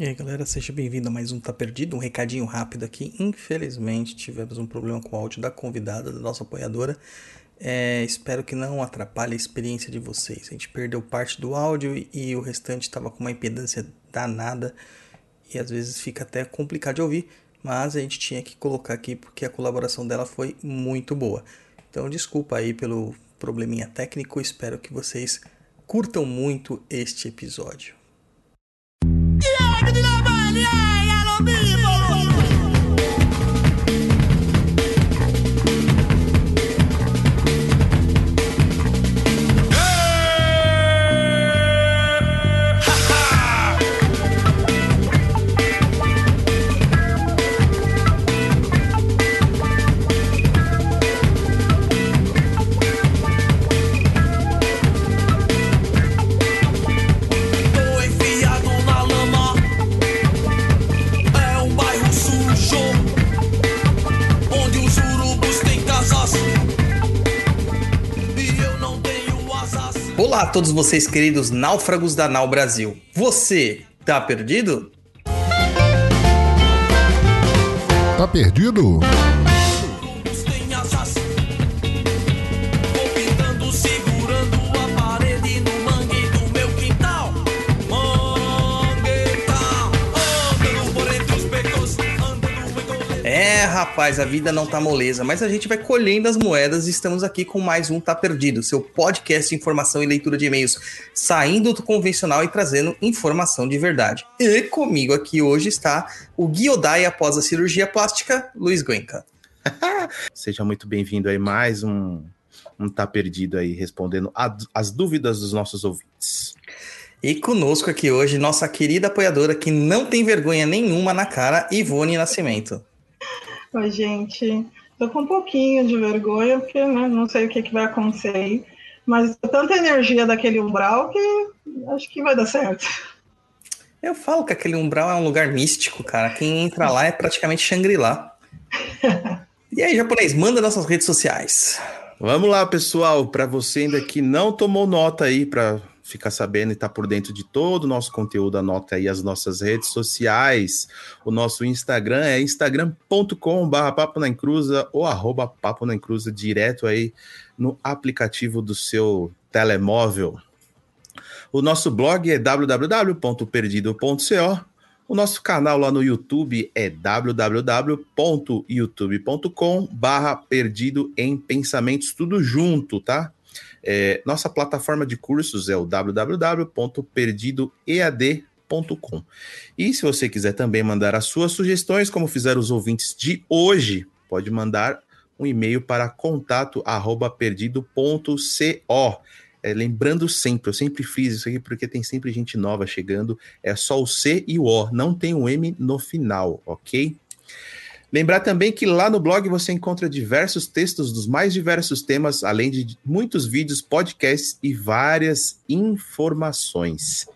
E aí galera, seja bem-vindo a mais um Tá Perdido, um recadinho rápido aqui. Infelizmente tivemos um problema com o áudio da convidada, da nossa apoiadora. É, espero que não atrapalhe a experiência de vocês. A gente perdeu parte do áudio e, e o restante estava com uma impedância danada e às vezes fica até complicado de ouvir, mas a gente tinha que colocar aqui porque a colaboração dela foi muito boa. Então desculpa aí pelo probleminha técnico, espero que vocês curtam muito este episódio. Tô todos vocês queridos náufragos da Nau Brasil. Você tá perdido? Tá perdido? Rapaz, a vida não tá moleza, mas a gente vai colhendo as moedas e estamos aqui com mais um Tá Perdido, seu podcast de informação e leitura de e-mails, saindo do convencional e trazendo informação de verdade. E comigo aqui hoje está o Guiodai após a cirurgia plástica, Luiz Guenca. Seja muito bem-vindo aí mais um, um Tá Perdido aí, respondendo a- as dúvidas dos nossos ouvintes. E conosco aqui hoje, nossa querida apoiadora que não tem vergonha nenhuma na cara, Ivone Nascimento. Oi, gente. Tô com um pouquinho de vergonha, porque né, não sei o que, que vai acontecer aí. Mas tanta energia daquele umbral que acho que vai dar certo. Eu falo que aquele umbral é um lugar místico, cara. Quem entra lá é praticamente Shangri-La. E aí, japonês, manda nossas redes sociais. Vamos lá, pessoal, para você ainda que não tomou nota aí para ficar sabendo e estar por dentro de todo o nosso conteúdo, anota aí as nossas redes sociais. O nosso Instagram é instagram.com/barra papo na encruza ou arroba papo na encruza direto aí no aplicativo do seu telemóvel. O nosso blog é www.perdido.co. O nosso canal lá no YouTube é www.youtube.com barra perdido em pensamentos, tudo junto, tá? É, nossa plataforma de cursos é o www.perdidoead.com. E se você quiser também mandar as suas sugestões, como fizeram os ouvintes de hoje, pode mandar um e-mail para contato arroba perdido.co. É, lembrando sempre, eu sempre fiz isso aqui porque tem sempre gente nova chegando. É só o C e o O, não tem o M no final, ok? Lembrar também que lá no blog você encontra diversos textos dos mais diversos temas, além de muitos vídeos, podcasts e várias informações.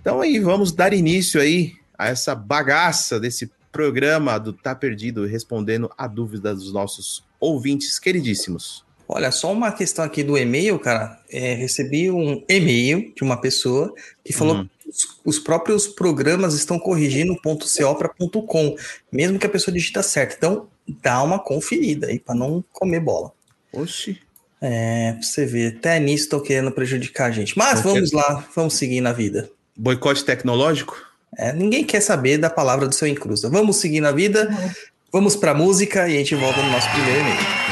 Então aí vamos dar início aí a essa bagaça desse programa do Tá Perdido, respondendo a dúvida dos nossos ouvintes queridíssimos. Olha, só uma questão aqui do e-mail, cara. É, recebi um e-mail de uma pessoa que falou Hum. Os, os próprios programas estão corrigindo .co para .com, mesmo que a pessoa digita certo. Então, dá uma conferida aí para não comer bola. Oxi. É, pra você ver, até nisso estão querendo prejudicar a gente. Mas Não vamos lá, vamos seguir na vida. Boicote tecnológico? É, ninguém quer saber da palavra do seu encruza. Vamos seguir na vida, vamos pra música e a gente volta no nosso primeiro e-mail.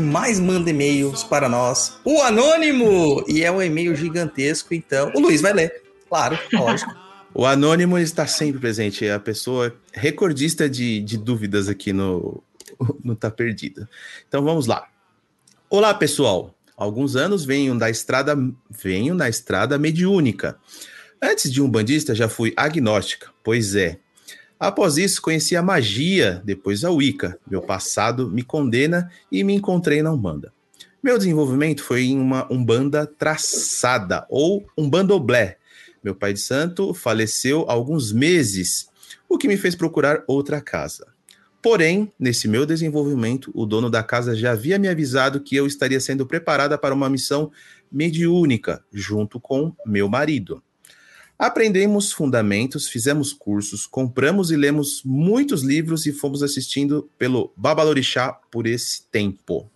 Que mais manda e-mails para nós, o Anônimo! E é um e-mail gigantesco, então. O Luiz vai ler, claro, lógico. O Anônimo está sempre presente, é a pessoa recordista de, de dúvidas aqui no, no Tá Perdido. Então vamos lá. Olá, pessoal. Alguns anos venho da estrada, venho na estrada mediúnica. Antes de um bandista, já fui agnóstica, pois é. Após isso, conheci a magia, depois a Wicca. Meu passado me condena e me encontrei na Umbanda. Meu desenvolvimento foi em uma Umbanda traçada, ou um bandoblé. Meu pai de santo faleceu há alguns meses, o que me fez procurar outra casa. Porém, nesse meu desenvolvimento, o dono da casa já havia me avisado que eu estaria sendo preparada para uma missão mediúnica, junto com meu marido. Aprendemos fundamentos, fizemos cursos, compramos e lemos muitos livros e fomos assistindo pelo Babalorixá por esse tempo.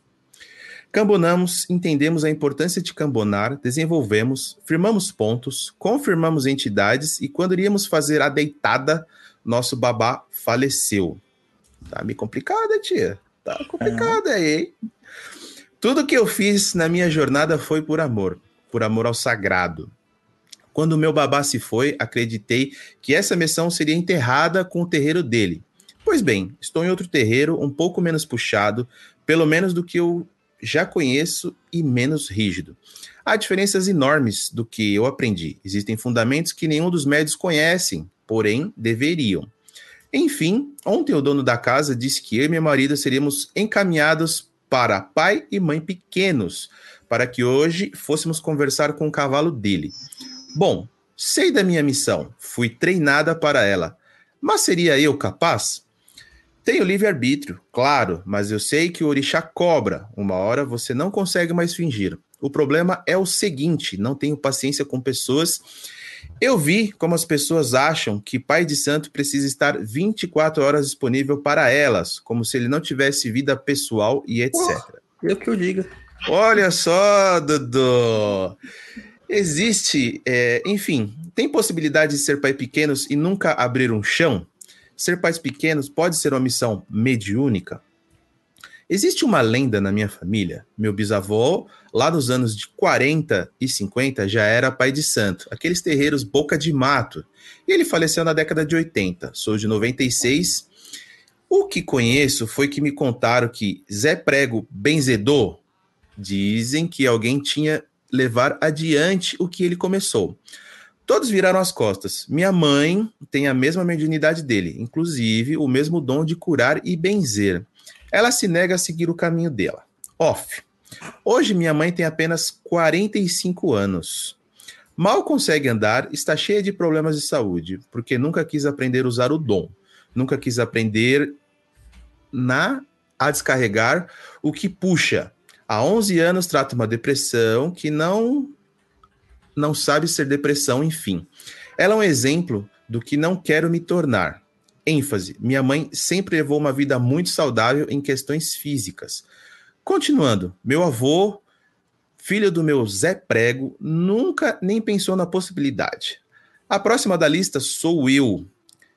Cambonamos, entendemos a importância de cambonar, desenvolvemos, firmamos pontos, confirmamos entidades e quando iríamos fazer a deitada, nosso babá faleceu. Tá meio complicada, tia. Tá complicada aí, hein? Tudo que eu fiz na minha jornada foi por amor, por amor ao sagrado. Quando meu babá se foi, acreditei que essa missão seria enterrada com o terreiro dele. Pois bem, estou em outro terreiro, um pouco menos puxado, pelo menos do que eu já conheço e menos rígido. Há diferenças enormes do que eu aprendi. Existem fundamentos que nenhum dos médios conhecem, porém deveriam. Enfim, ontem o dono da casa disse que eu e meu marido seríamos encaminhados para pai e mãe pequenos, para que hoje fôssemos conversar com o cavalo dele. Bom, sei da minha missão, fui treinada para ela, mas seria eu capaz? Tenho livre-arbítrio, claro, mas eu sei que o orixá cobra. Uma hora você não consegue mais fingir. O problema é o seguinte: não tenho paciência com pessoas. Eu vi como as pessoas acham que pai de santo precisa estar 24 horas disponível para elas, como se ele não tivesse vida pessoal e etc. Eu que eu diga. Olha só, Dudu. Existe, é, enfim, tem possibilidade de ser pai pequenos e nunca abrir um chão? Ser pais pequenos pode ser uma missão mediúnica? Existe uma lenda na minha família. Meu bisavô, lá nos anos de 40 e 50, já era pai de santo, aqueles terreiros boca de mato. E ele faleceu na década de 80. Sou de 96. O que conheço foi que me contaram que Zé Prego benzedor dizem que alguém tinha levar adiante o que ele começou. Todos viraram as costas. Minha mãe tem a mesma mediunidade dele, inclusive o mesmo dom de curar e benzer. Ela se nega a seguir o caminho dela. Off. Hoje minha mãe tem apenas 45 anos. Mal consegue andar, está cheia de problemas de saúde, porque nunca quis aprender a usar o dom. Nunca quis aprender na a descarregar o que puxa, Há 11 anos trata uma depressão que não não sabe ser depressão, enfim. Ela é um exemplo do que não quero me tornar. ênfase: minha mãe sempre levou uma vida muito saudável em questões físicas. Continuando, meu avô, filho do meu Zé Prego, nunca nem pensou na possibilidade. A próxima da lista sou eu.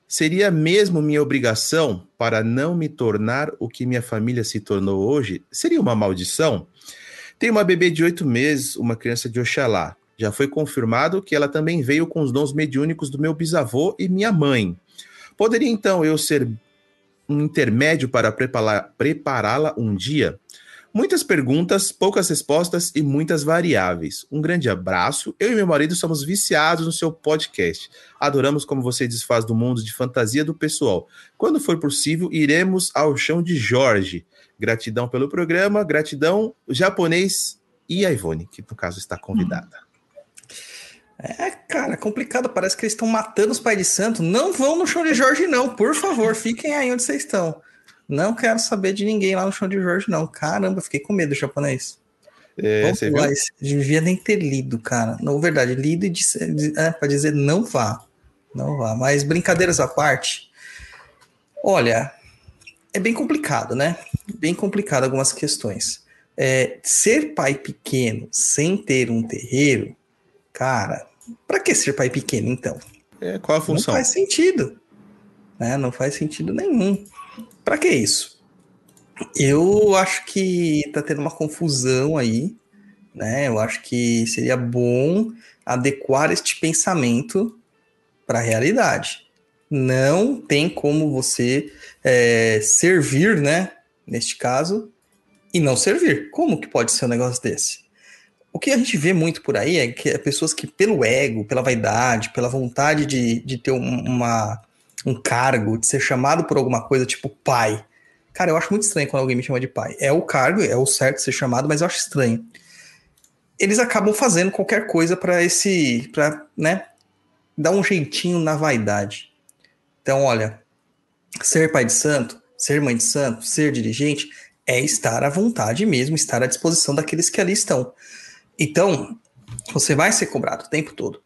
Seria mesmo minha obrigação para não me tornar o que minha família se tornou hoje? Seria uma maldição? Tenho uma bebê de oito meses, uma criança de Oxalá. Já foi confirmado que ela também veio com os dons mediúnicos do meu bisavô e minha mãe. Poderia então eu ser um intermédio para prepará-la um dia? Muitas perguntas, poucas respostas e muitas variáveis. Um grande abraço. Eu e meu marido somos viciados no seu podcast. Adoramos como você desfaz do mundo de fantasia do pessoal. Quando for possível, iremos ao chão de Jorge. Gratidão pelo programa, gratidão japonês e a Ivone, que no caso está convidada. É, cara, complicado. Parece que eles estão matando os pais de santo. Não vão no chão de Jorge, não. Por favor, fiquem aí onde vocês estão. Não quero saber de ninguém lá no chão de Jorge, não. Caramba, fiquei com medo do japonês. É, você viu? esse. Devia nem ter lido, cara. Não, verdade, lido e disse, é, para dizer não vá. Não vá. Mas brincadeiras à parte, olha, é bem complicado, né? Bem complicado algumas questões. É, ser pai pequeno sem ter um terreiro, cara, para que ser pai pequeno então? É, qual a função? Não faz sentido. Né? Não faz sentido nenhum. Para que isso? Eu acho que tá tendo uma confusão aí, né? Eu acho que seria bom adequar este pensamento para a realidade. Não tem como você é, servir, né? Neste caso, e não servir. Como que pode ser um negócio desse? O que a gente vê muito por aí é que é pessoas que, pelo ego, pela vaidade, pela vontade de, de ter um, uma, um cargo, de ser chamado por alguma coisa, tipo pai. Cara, eu acho muito estranho quando alguém me chama de pai. É o cargo, é o certo ser chamado, mas eu acho estranho. Eles acabam fazendo qualquer coisa para esse. para, né? Dar um jeitinho na vaidade. Então, olha, ser pai de santo, ser mãe de santo, ser dirigente é estar à vontade mesmo, estar à disposição daqueles que ali estão. Então, você vai ser cobrado o tempo todo.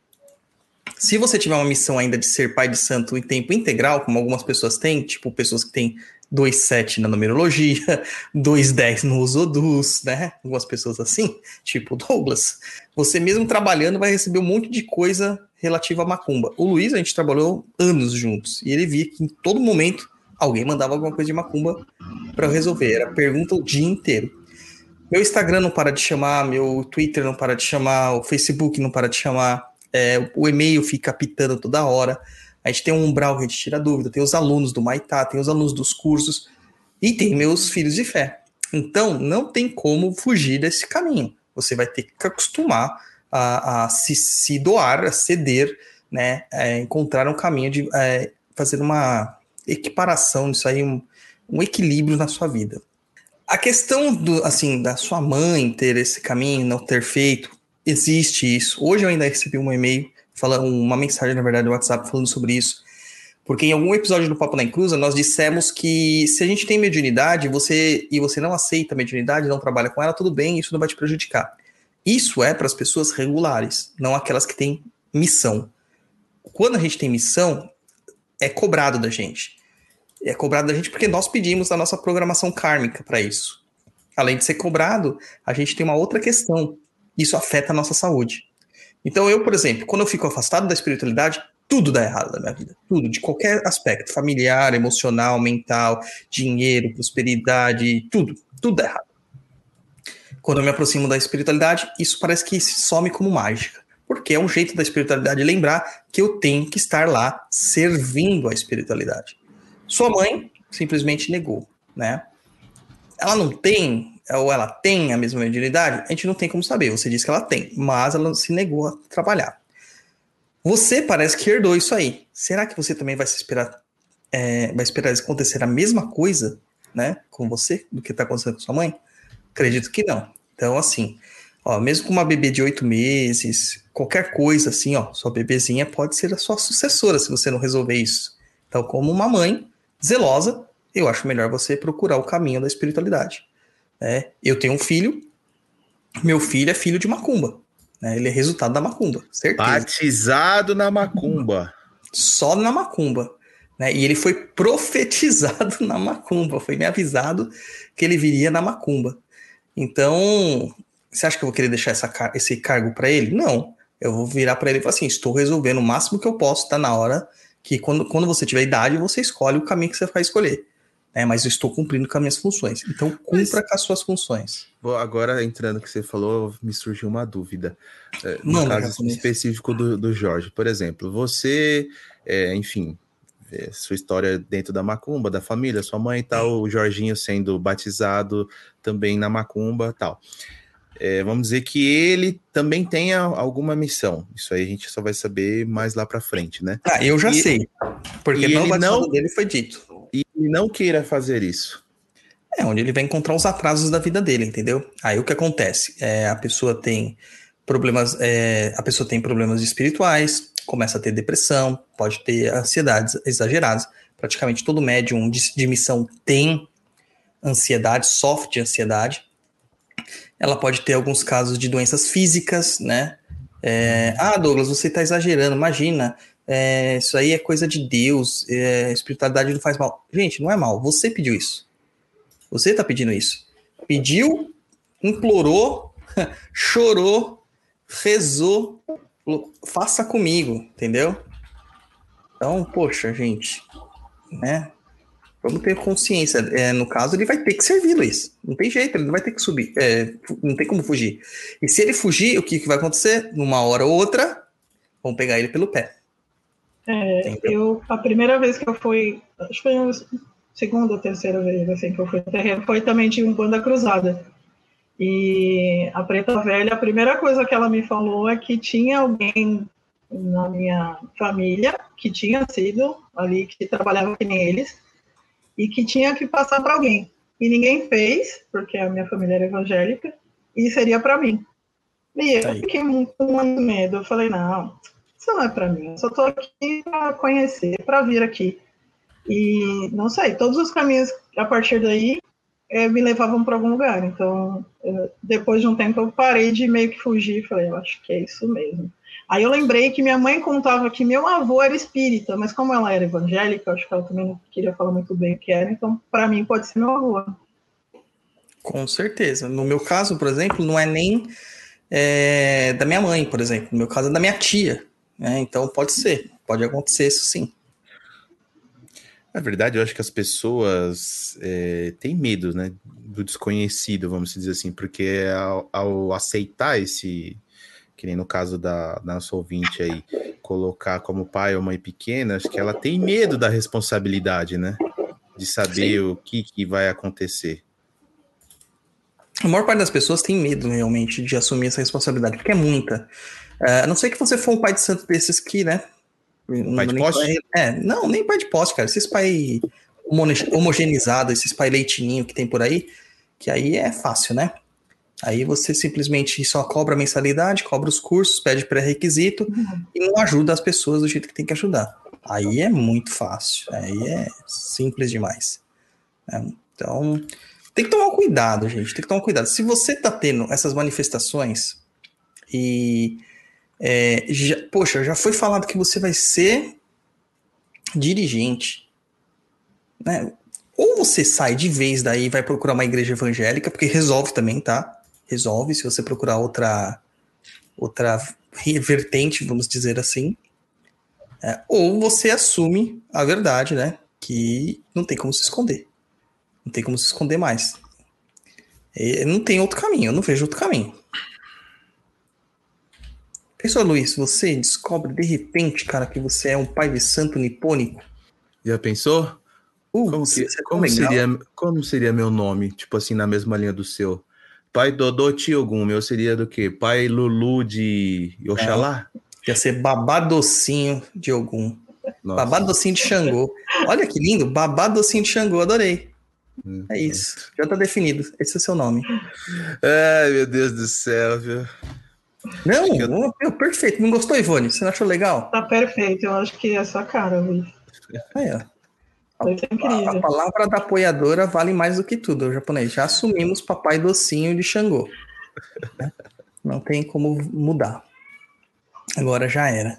Se você tiver uma missão ainda de ser pai de santo em tempo integral, como algumas pessoas têm, tipo pessoas que têm 2,7 na numerologia, 2,10 no Osodus, né? Algumas pessoas assim, tipo Douglas. Você mesmo trabalhando vai receber um monte de coisa relativa à macumba. O Luiz, a gente trabalhou anos juntos e ele via que em todo momento alguém mandava alguma coisa de macumba para eu resolver. Era pergunta o dia inteiro. Meu Instagram não para de chamar, meu Twitter não para de chamar, o Facebook não para de chamar, é, o e-mail fica pitando toda hora. A gente tem um umbral que a gente tira dúvida, tem os alunos do Maitá, tem os alunos dos cursos e tem meus filhos de fé. Então, não tem como fugir desse caminho. Você vai ter que acostumar a, a se, se, doar, a ceder, né? É, encontrar um caminho de é, fazer uma equiparação disso aí, um, um equilíbrio na sua vida. A questão do, assim, da sua mãe ter esse caminho, não ter feito, existe isso. Hoje eu ainda recebi um e-mail, falando, uma mensagem, na verdade, no WhatsApp falando sobre isso. Porque em algum episódio do Papo na Inclusa, nós dissemos que se a gente tem mediunidade você, e você não aceita a mediunidade, não trabalha com ela, tudo bem, isso não vai te prejudicar. Isso é para as pessoas regulares, não aquelas que têm missão. Quando a gente tem missão, é cobrado da gente é cobrado da gente porque nós pedimos a nossa programação kármica para isso. Além de ser cobrado, a gente tem uma outra questão. Isso afeta a nossa saúde. Então, eu, por exemplo, quando eu fico afastado da espiritualidade, tudo dá errado na minha vida. Tudo, de qualquer aspecto. Familiar, emocional, mental, dinheiro, prosperidade, tudo. Tudo dá errado. Quando eu me aproximo da espiritualidade, isso parece que some como mágica. Porque é um jeito da espiritualidade lembrar que eu tenho que estar lá servindo a espiritualidade. Sua mãe simplesmente negou, né? Ela não tem, ou ela tem a mesma mediunidade? A gente não tem como saber. Você disse que ela tem, mas ela se negou a trabalhar. Você parece que herdou isso aí. Será que você também vai se esperar, é, vai esperar acontecer a mesma coisa, né, com você do que está acontecendo com sua mãe? Acredito que não. Então, assim, ó, mesmo com uma bebê de oito meses, qualquer coisa assim, ó, sua bebezinha pode ser a sua sucessora se você não resolver isso. Então, como uma mãe, zelosa, eu acho melhor você procurar o caminho da espiritualidade. É, eu tenho um filho, meu filho é filho de macumba. Né? Ele é resultado da macumba, certeza. Batizado na macumba. Só na macumba. Né? E ele foi profetizado na macumba. Foi me avisado que ele viria na macumba. Então, você acha que eu vou querer deixar essa, esse cargo para ele? Não. Eu vou virar para ele e falar assim: estou resolvendo o máximo que eu posso, está na hora que quando, quando você tiver idade, você escolhe o caminho que você vai escolher. Né? Mas eu estou cumprindo com as minhas funções. Então, cumpra Mas, com as suas funções. Agora, entrando no que você falou, me surgiu uma dúvida. É, no Mano, caso específico do, do Jorge, por exemplo, você, é, enfim, sua história dentro da macumba, da família, sua mãe e tal, o Jorginho sendo batizado também na macumba tal é, vamos dizer que ele também tenha alguma missão. Isso aí a gente só vai saber mais lá para frente, né? Ah, eu já e, sei. Porque no batizado não, dele foi dito. E não queira fazer isso. É, onde ele vai encontrar os atrasos da vida dele, entendeu? Aí o que acontece? É, a pessoa tem problemas, é, a pessoa tem problemas espirituais, começa a ter depressão, pode ter ansiedades exageradas. Praticamente todo médium de, de missão tem ansiedade, sofre de ansiedade ela pode ter alguns casos de doenças físicas, né? É, ah, Douglas, você está exagerando, imagina, é, isso aí é coisa de Deus, é, espiritualidade não faz mal. Gente, não é mal, você pediu isso. Você está pedindo isso. Pediu, implorou, chorou, rezou, faça comigo, entendeu? Então, poxa, gente, né? Vamos ter consciência. É, no caso, ele vai ter que servir, Luiz. Não tem jeito, ele não vai ter que subir. É, não tem como fugir. E se ele fugir, o que, que vai acontecer? Numa hora ou outra, vão pegar ele pelo pé. É, eu, a primeira vez que eu fui, acho que foi a segunda ou terceira vez assim, que eu fui no terreno, foi também de um banda cruzada. E a preta velha, a primeira coisa que ela me falou é que tinha alguém na minha família que tinha sido ali, que trabalhava que nem eles, e que tinha que passar para alguém. E ninguém fez, porque a minha família era evangélica, e seria para mim. E eu Tá aí. fiquei muito com muito medo. Eu falei, não, isso não é para mim. Eu só estou aqui para conhecer, para vir aqui. E não sei, todos os caminhos a partir daí eh, me levavam para algum lugar. Então, eh, depois de um tempo, eu parei de meio que fugir. Falei, eu acho que é isso mesmo. Aí eu lembrei que minha mãe contava que meu avô era espírita, mas como ela era evangélica, acho que ela também não queria falar muito bem o que era, então para mim pode ser meu avô. Com certeza. No meu caso, por exemplo, não é nem é, da minha mãe, por exemplo. No meu caso é da minha tia. Né? Então pode ser. Pode acontecer isso sim. Na verdade, eu acho que as pessoas é, têm medo, né, do desconhecido, vamos dizer assim, porque ao, ao aceitar esse, que nem no caso da, da nossa ouvinte aí, colocar como pai ou mãe pequena, acho que ela tem medo da responsabilidade, né, de saber o que, que vai acontecer. A maior parte das pessoas tem medo realmente de assumir essa responsabilidade, porque é muita. É, a não ser que você for um pai de santo desses que, né? Pai de nem poste? É, não, nem pai de poste, cara. Esses pai homo- homogeneizados, esses pai leitinho que tem por aí, que aí é fácil, né? Aí você simplesmente só cobra a mensalidade, cobra os cursos, pede pré-requisito e não ajuda as pessoas do jeito que tem que ajudar. Aí é muito fácil, aí é simples demais. né? Então, tem que tomar cuidado, gente. Tem que tomar cuidado. Se você tá tendo essas manifestações e. é, já- poxa, já foi falado que você vai ser dirigente. Né? Ou você sai de vez daí e vai procurar uma igreja evangélica, porque resolve também, tá? Resolve se você procurar outra outra vertente, vamos dizer assim. É, ou você assume a verdade, né? Que não tem como se esconder. Não tem como se esconder mais. E não tem outro caminho, eu não vejo outro caminho. Pensou, Luiz, você descobre de repente, cara, que você é um pai de santo nipônico. Já pensou? Uh, Como, que- é como seria, como seria meu nome? Tipo assim, na mesma linha do seu. Pai Dodô Tiogun, meu seria do quê? Pai Lulu de Oxalá? Ia ser babadocinho de. Nossa. Babadocinho de Xangô. Olha que lindo, babadocinho de Xangô, adorei. Hum. É isso, já tá definido. Esse é o seu nome. Ai, meu Deus do céu, viu? Não, eu- meu, perfeito. Não gostou, Ivone? Você não achou legal? Tá perfeito, eu acho que é sua cara, Luiz. Ó. Ser A, a palavra da apoiadora vale mais do que tudo, o japonês. Já assumimos papai docinho de Xangô. Né? Não tem como mudar. Agora já era.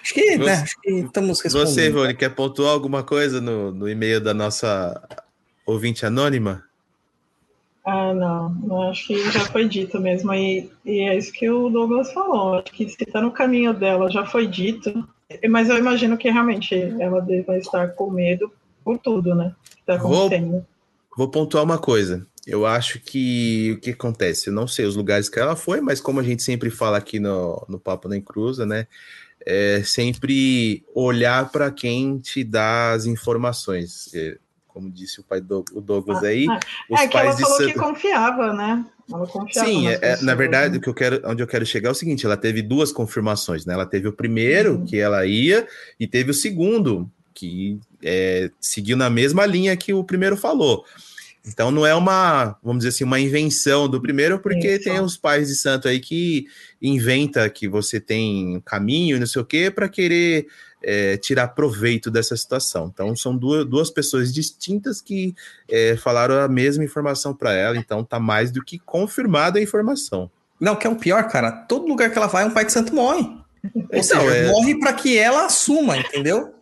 Acho que, né? Você- Acho que estamos respondendo. Você, Ivone, quer pontuar alguma coisa no, no e-mail da nossa ouvinte anônima? Ah, não, não, acho que já foi dito mesmo. E, e é isso que o Douglas falou. Acho que se tá no caminho dela, já foi dito. Mas eu imagino que realmente ela deva estar com medo por tudo, né? Que tá Vou- acontecendo. Vou pontuar uma coisa. Eu acho que o que acontece? Eu não sei os lugares que ela foi, mas como a gente sempre fala aqui no, no Papo Nem Cruza, né? É sempre olhar para quem te dá as informações. Como disse o pai do o Douglas Ah, aí, ah, os é que ela falou Santa... que confiava, né? Ela confiava. Sim, é- é, na verdade, né? o que eu quero, onde eu quero chegar é o seguinte: ela teve duas confirmações, né? Ela teve o primeiro, Uhum. que ela ia, e teve o segundo, que é, seguiu na mesma linha que o primeiro falou. Então não é uma, vamos dizer assim, uma invenção do primeiro, porque Isso. tem os pais de santo aí que inventa que você tem um caminho, não sei o quê, para querer é, tirar proveito dessa situação. Então são duas, duas pessoas distintas que é, falaram a mesma informação para ela, então tá mais do que confirmada a informação. Não, que é o pior, cara. Todo lugar que ela vai, um pai de santo morre. Ou Então, seja, é- morre para que ela assuma, entendeu?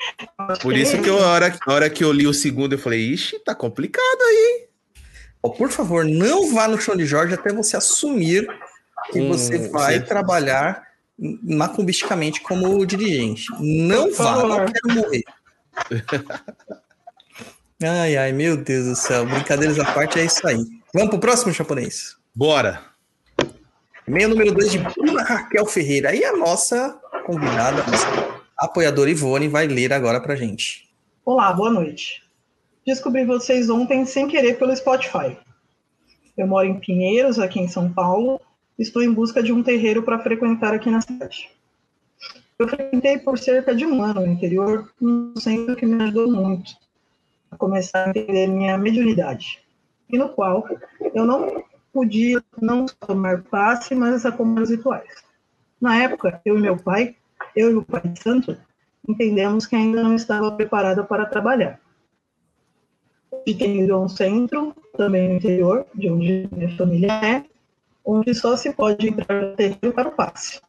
Por isso que eu, a, hora, a hora que eu li o segundo, eu falei, ixi, tá complicado aí. Ó, por favor, não vá no chão de Jorge até você assumir que Hum, você vai trabalhar macumbisticamente como dirigente. Não vá, não quero morrer. Ai, ai, meu Deus do céu. Brincadeiras à parte, é isso aí. Vamos pro próximo japonês. Bora! E-mail número 2 de Bruna Raquel Ferreira. E a nossa convidada, a nossa apoiadora Ivone, vai ler agora pra gente. Olá, boa noite. Descobri vocês ontem sem querer pelo Spotify. Eu moro em Pinheiros, aqui em São Paulo. Estou em busca de um terreiro para frequentar aqui na cidade. Eu frequentei por cerca de um ano no interior, um centro que me ajudou muito a começar a entender minha mediunidade, e no qual eu não podia não tomar passe, mas acompanhar os rituais. Na época, eu e meu pai, eu e o pai santo, entendemos que ainda não estava preparada para trabalhar. E ido a um centro, também no interior, de onde minha família é, onde só se pode entrar no terreiro para o passe.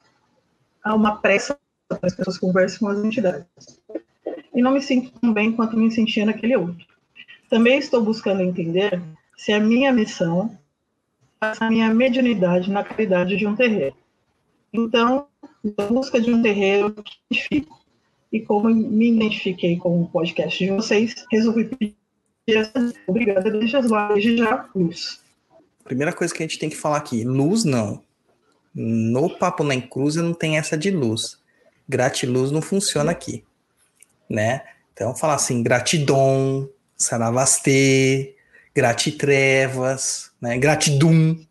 Há uma pressa para as pessoas conversem com as entidades. E não me sinto tão bem quanto me sentia naquele outro. Também estou buscando entender se a minha missão faz a minha mediunidade na caridade de um terreiro. Então, em busca de um terreiro que identifico. E como me identifiquei com o podcast de vocês, resolvi pedir essa Obrigada desde já, luz. Primeira coisa que a gente tem que falar aqui: luz não. No Papo na Encruzia não tem essa de luz. Gratiluz não funciona aqui. Né? Então, falar assim: gratidão, saravastê, gratitrevas, né? gratidum.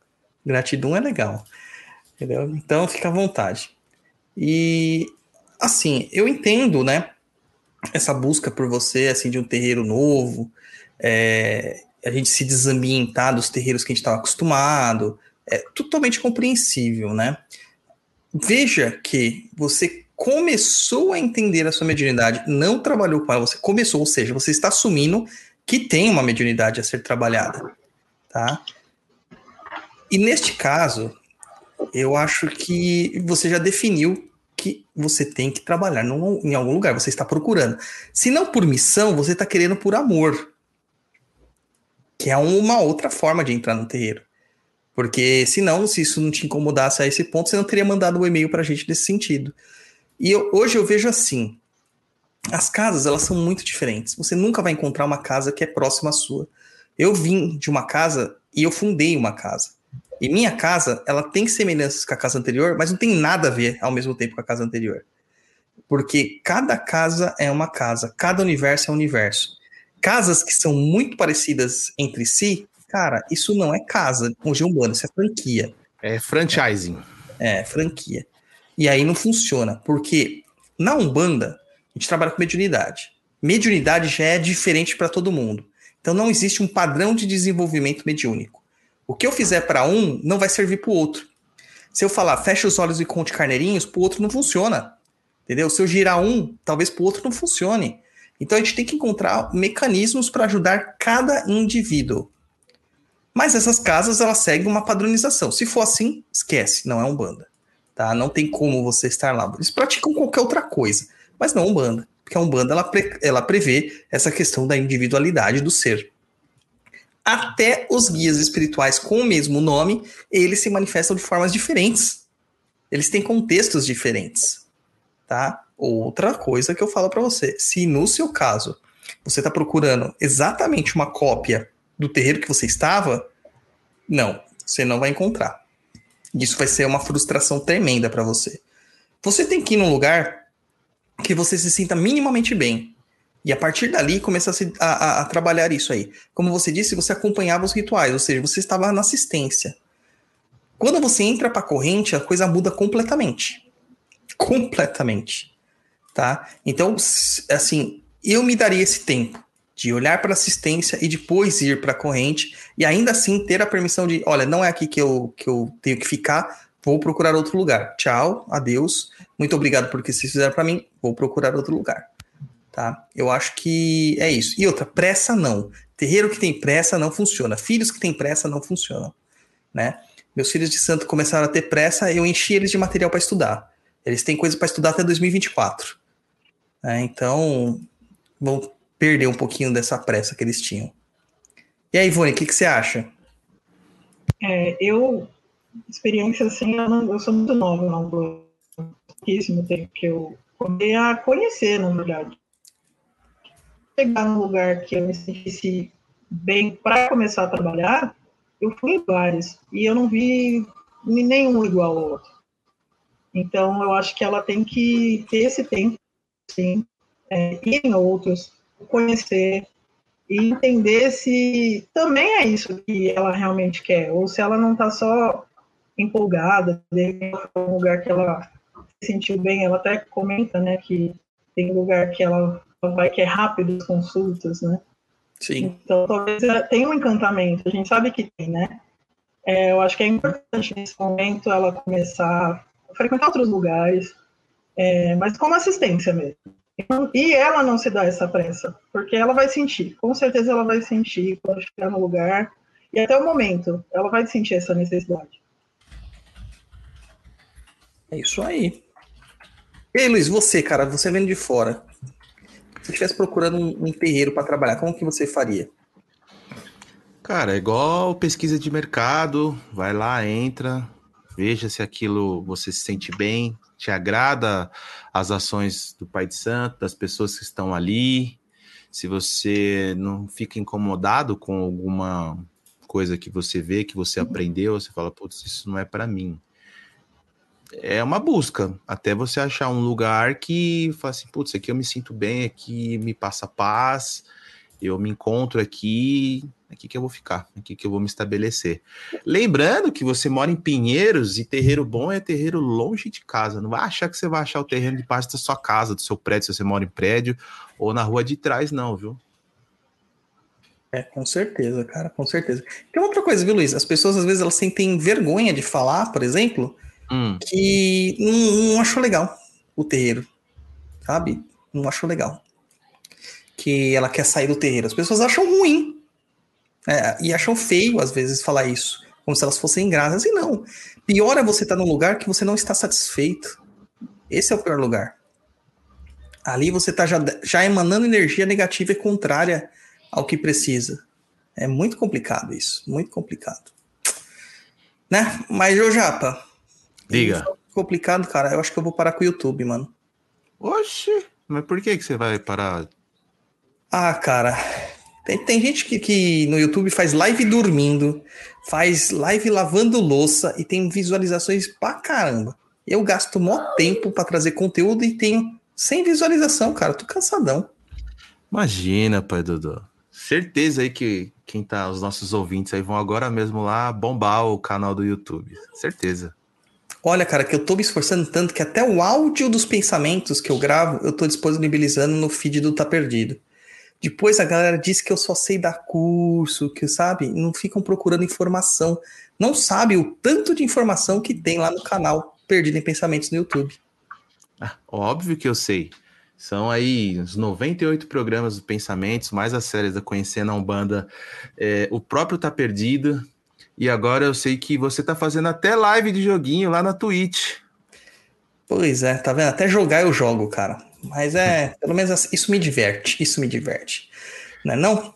Gratidum é legal. Entendeu? Então, fica à vontade. E, assim, eu entendo, né? Essa busca por você, assim, de um terreiro novo, é, a gente se desambientar dos terreiros que a gente estava acostumado, é totalmente compreensível, né? Veja que você começou a entender a sua mediunidade, não trabalhou com ela, você começou, ou seja, você está assumindo que tem uma mediunidade a ser trabalhada, tá? E neste caso, eu acho que você já definiu que você tem que trabalhar num, em algum lugar, você está procurando. Se não por missão, você está querendo por amor, que é uma outra forma de entrar no terreiro. Porque senão, se isso não te incomodasse a esse ponto, você não teria mandado um e-mail para a gente nesse sentido. E eu, hoje eu vejo assim, as casas elas são muito diferentes. Você nunca vai encontrar uma casa que é próxima à sua. Eu vim de uma casa e eu fundei uma casa. E minha casa, ela tem semelhanças com a casa anterior, mas não tem nada a ver ao mesmo tempo com a casa anterior. Porque cada casa é uma casa, cada universo é um universo. Casas que são muito parecidas entre si, cara, isso não é casa com Umbanda, isso é franquia. É franchising. É, franquia. E aí não funciona, porque na Umbanda, a gente trabalha com mediunidade. Mediunidade já é diferente para todo mundo. Então não existe um padrão de desenvolvimento mediúnico. O que eu fizer para um não vai servir para o outro. Se eu falar fecha os olhos e conte carneirinhos, para o outro não funciona. Entendeu? Se eu girar um, talvez para o outro não funcione. Então a gente tem que encontrar mecanismos para ajudar cada indivíduo. Mas essas casas elas seguem uma padronização. Se for assim, esquece, não é um banda. Tá? Não tem como você estar lá. Eles praticam qualquer outra coisa, mas não um banda, porque a Umbanda ela, pre ela prevê essa questão da individualidade do ser. Até os guias espirituais com o mesmo nome, eles se manifestam de formas diferentes. Eles têm contextos diferentes, tá? Outra coisa que eu falo para você, se no seu caso você está procurando exatamente uma cópia do terreiro que você estava, não, você não vai encontrar. Isso vai ser uma frustração tremenda para você. Você tem que ir num lugar que você se sinta minimamente bem. E a partir dali começar a, a, a, trabalhar isso aí. Como você disse, você acompanhava os rituais, ou seja, você estava na assistência. Quando você entra para a corrente, a coisa muda completamente. Completamente. Tá? Então, assim, eu me daria esse tempo de olhar para assistência e depois ir para a corrente e ainda assim ter a permissão de, olha, não é aqui que eu, que eu tenho que ficar, vou procurar outro lugar. Tchau, adeus, muito obrigado por que vocês fizeram para mim, vou procurar outro lugar. Tá? Eu acho que é isso. E outra, pressa não. Terreiro que tem pressa não funciona. Filhos que têm pressa não funcionam, né? Meus filhos de santo começaram a ter pressa, eu enchi eles de material para estudar. Eles têm coisa para estudar até 2024. Né? Então, vão perder um pouquinho dessa pressa que eles tinham. E aí, Ivone, o que, que você acha? É, eu, experiência assim, eu, não, eu sou muito nova, não pouquíssimo tempo que eu comecei a conhecer, na verdade. chegar num lugar que eu me sentisse bem para começar a trabalhar, eu fui em vários e eu não vi nenhum igual ao outro. Então, eu acho que ela tem que ter esse tempo, sim, é, ir em outros, conhecer e entender se também é isso que ela realmente quer, ou se ela não está só empolgada, de um lugar que ela se sentiu bem, ela até comenta, né, que tem lugar que ela vai que é rápido as consultas, né? Sim. Então, talvez tenha um encantamento, a gente sabe que tem, né? É, eu acho que é importante nesse momento ela começar a frequentar outros lugares, é, mas com assistência mesmo. E ela não se dá essa pressa, porque ela vai sentir, com certeza ela vai sentir quando chegar no lugar, e até o momento, ela vai sentir essa necessidade. É isso aí. E aí, Luiz, você, cara, você vendo de fora, se estivesse procurando um, um terreiro para trabalhar, como que você faria? Cara, é igual pesquisa de mercado, vai lá, entra, veja se aquilo você se sente bem, te agrada as ações do Pai de Santo, das pessoas que estão ali, se você não fica incomodado com alguma coisa que você vê, que você aprendeu, você fala, putz, isso não é para mim. É uma busca, até você achar um lugar que fala assim, putz, aqui eu me sinto bem, aqui me passa paz, eu me encontro aqui, aqui que eu vou ficar, aqui que eu vou me estabelecer. Lembrando que você mora em Pinheiros e terreiro bom é terreiro longe de casa. Não vai achar que você vai achar o terreno de parte da sua casa, do seu prédio, se você mora em prédio, ou na rua de trás, não, viu? É, com certeza, cara, com certeza. Tem outra coisa, viu, Luiz? As pessoas às vezes elas sentem vergonha de falar, por exemplo, Hum, que não, não achou legal o terreiro, sabe? Não achou legal. Que ela quer sair do terreiro. As pessoas acham ruim. É, e acham feio, às vezes, falar isso. Como se elas fossem graças. E não. Pior é você estar num lugar que você não está satisfeito. Esse é o pior lugar. Ali você está já, já emanando energia negativa e contrária ao que precisa. É muito complicado isso. Muito complicado. Né? Mas, ô Japa, diga. complicado, cara. Eu acho que eu vou parar com o YouTube, mano. Oxi, mas por que, que você vai parar? Ah, cara. Tem, tem gente que, que no YouTube faz live dormindo, faz live lavando louça e tem visualizações pra caramba. Eu gasto mó tempo pra trazer conteúdo e tenho sem visualização, cara. Tô cansadão. Imagina, pai Dudu. Certeza aí que quem tá, os nossos ouvintes aí vão agora mesmo lá bombar o canal do YouTube. Certeza. Olha, cara, que eu tô me esforçando tanto que até o áudio dos pensamentos que eu gravo, eu tô disponibilizando no feed do Tá Perdido. Depois a galera diz que eu só sei dar curso, que sabe, não ficam procurando informação. Não sabe o tanto de informação que tem lá no canal Perdido em Pensamentos no YouTube. Ah, óbvio que eu sei. São aí uns 98 programas do Pensamentos, mais as séries da Conhecendo a Umbanda. É, o próprio Tá Perdido. E agora eu sei que você tá fazendo até live de joguinho lá na Twitch. Pois é, tá vendo? Até jogar eu jogo, cara. Mas é, pelo menos assim, isso me diverte, isso me diverte. Não é não?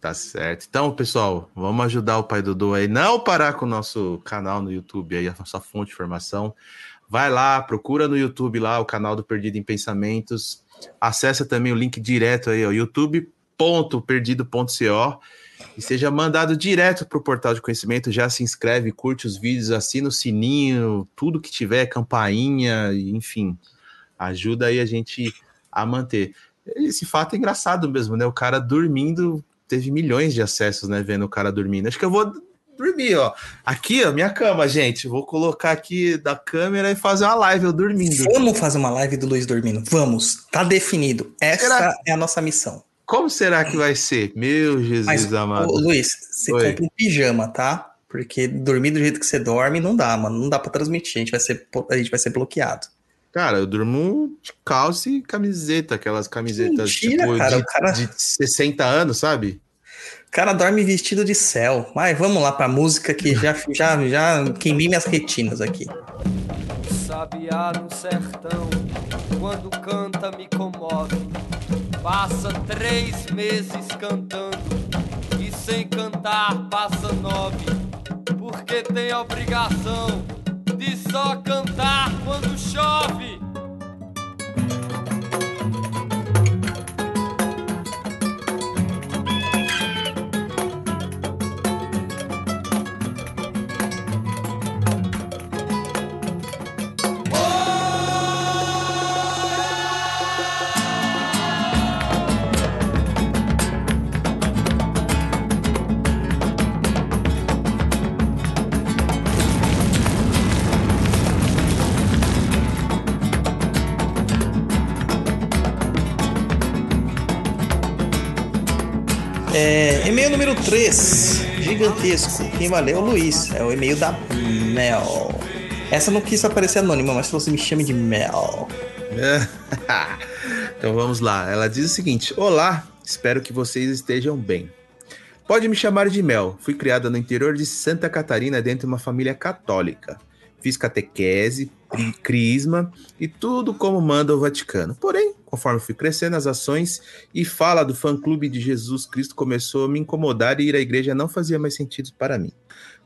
Tá certo. Então, pessoal, vamos ajudar o pai Dudu aí. Não parar com o nosso canal no YouTube aí, a nossa fonte de informação. Vai lá, procura no YouTube lá o canal do Perdido em Pensamentos. Acessa também o link direto aí, ó, youtube.perdido.co e seja mandado direto para o portal de conhecimento. Já se inscreve, curte os vídeos, assina o sininho, tudo que tiver, campainha, enfim, ajuda aí a gente a manter. Esse fato é engraçado mesmo, né? O cara dormindo teve milhões de acessos, né? Vendo o cara dormindo. Acho que eu vou dormir, ó. Aqui, ó, minha cama, gente. Vou colocar aqui da câmera e fazer uma live eu dormindo. Vamos fazer uma live do Luiz dormindo. Vamos. Tá definido. Essa Será? é a nossa missão. Como será que vai ser? Meu Jesus Mas, amado. ô, Luiz, você Oi. compra um pijama, tá? Porque dormir do jeito que você dorme não dá, mano. Não dá pra transmitir. A gente vai ser, a gente vai ser bloqueado. Cara, eu durmo de calça e camiseta, aquelas camisetas Mentira, tipo, cara, de, cara- de 60 anos, sabe? O cara dorme vestido de céu. Mas vamos lá pra música que já, já, já queimei minhas retinas aqui. Sabiá no sertão, quando canta me comove. Passa três meses cantando e sem cantar passa nove. Porque tem a obrigação de só cantar quando chove. É, e-mail número 3, gigantesco. Quem vai ler é o Luiz. É o e-mail da Mel. Essa não quis aparecer anônima, mas falou assim: me chame de Mel. então vamos lá. Ela diz o seguinte: Olá, espero que vocês estejam bem. Pode me chamar de Mel. Fui criada no interior de Santa Catarina dentro de uma família católica. Fiz catequese, cri- crisma e tudo como manda o Vaticano. Porém, conforme fui crescendo, as ações e fala do fã-clube de Jesus Cristo começou a me incomodar e ir à igreja não fazia mais sentido para mim.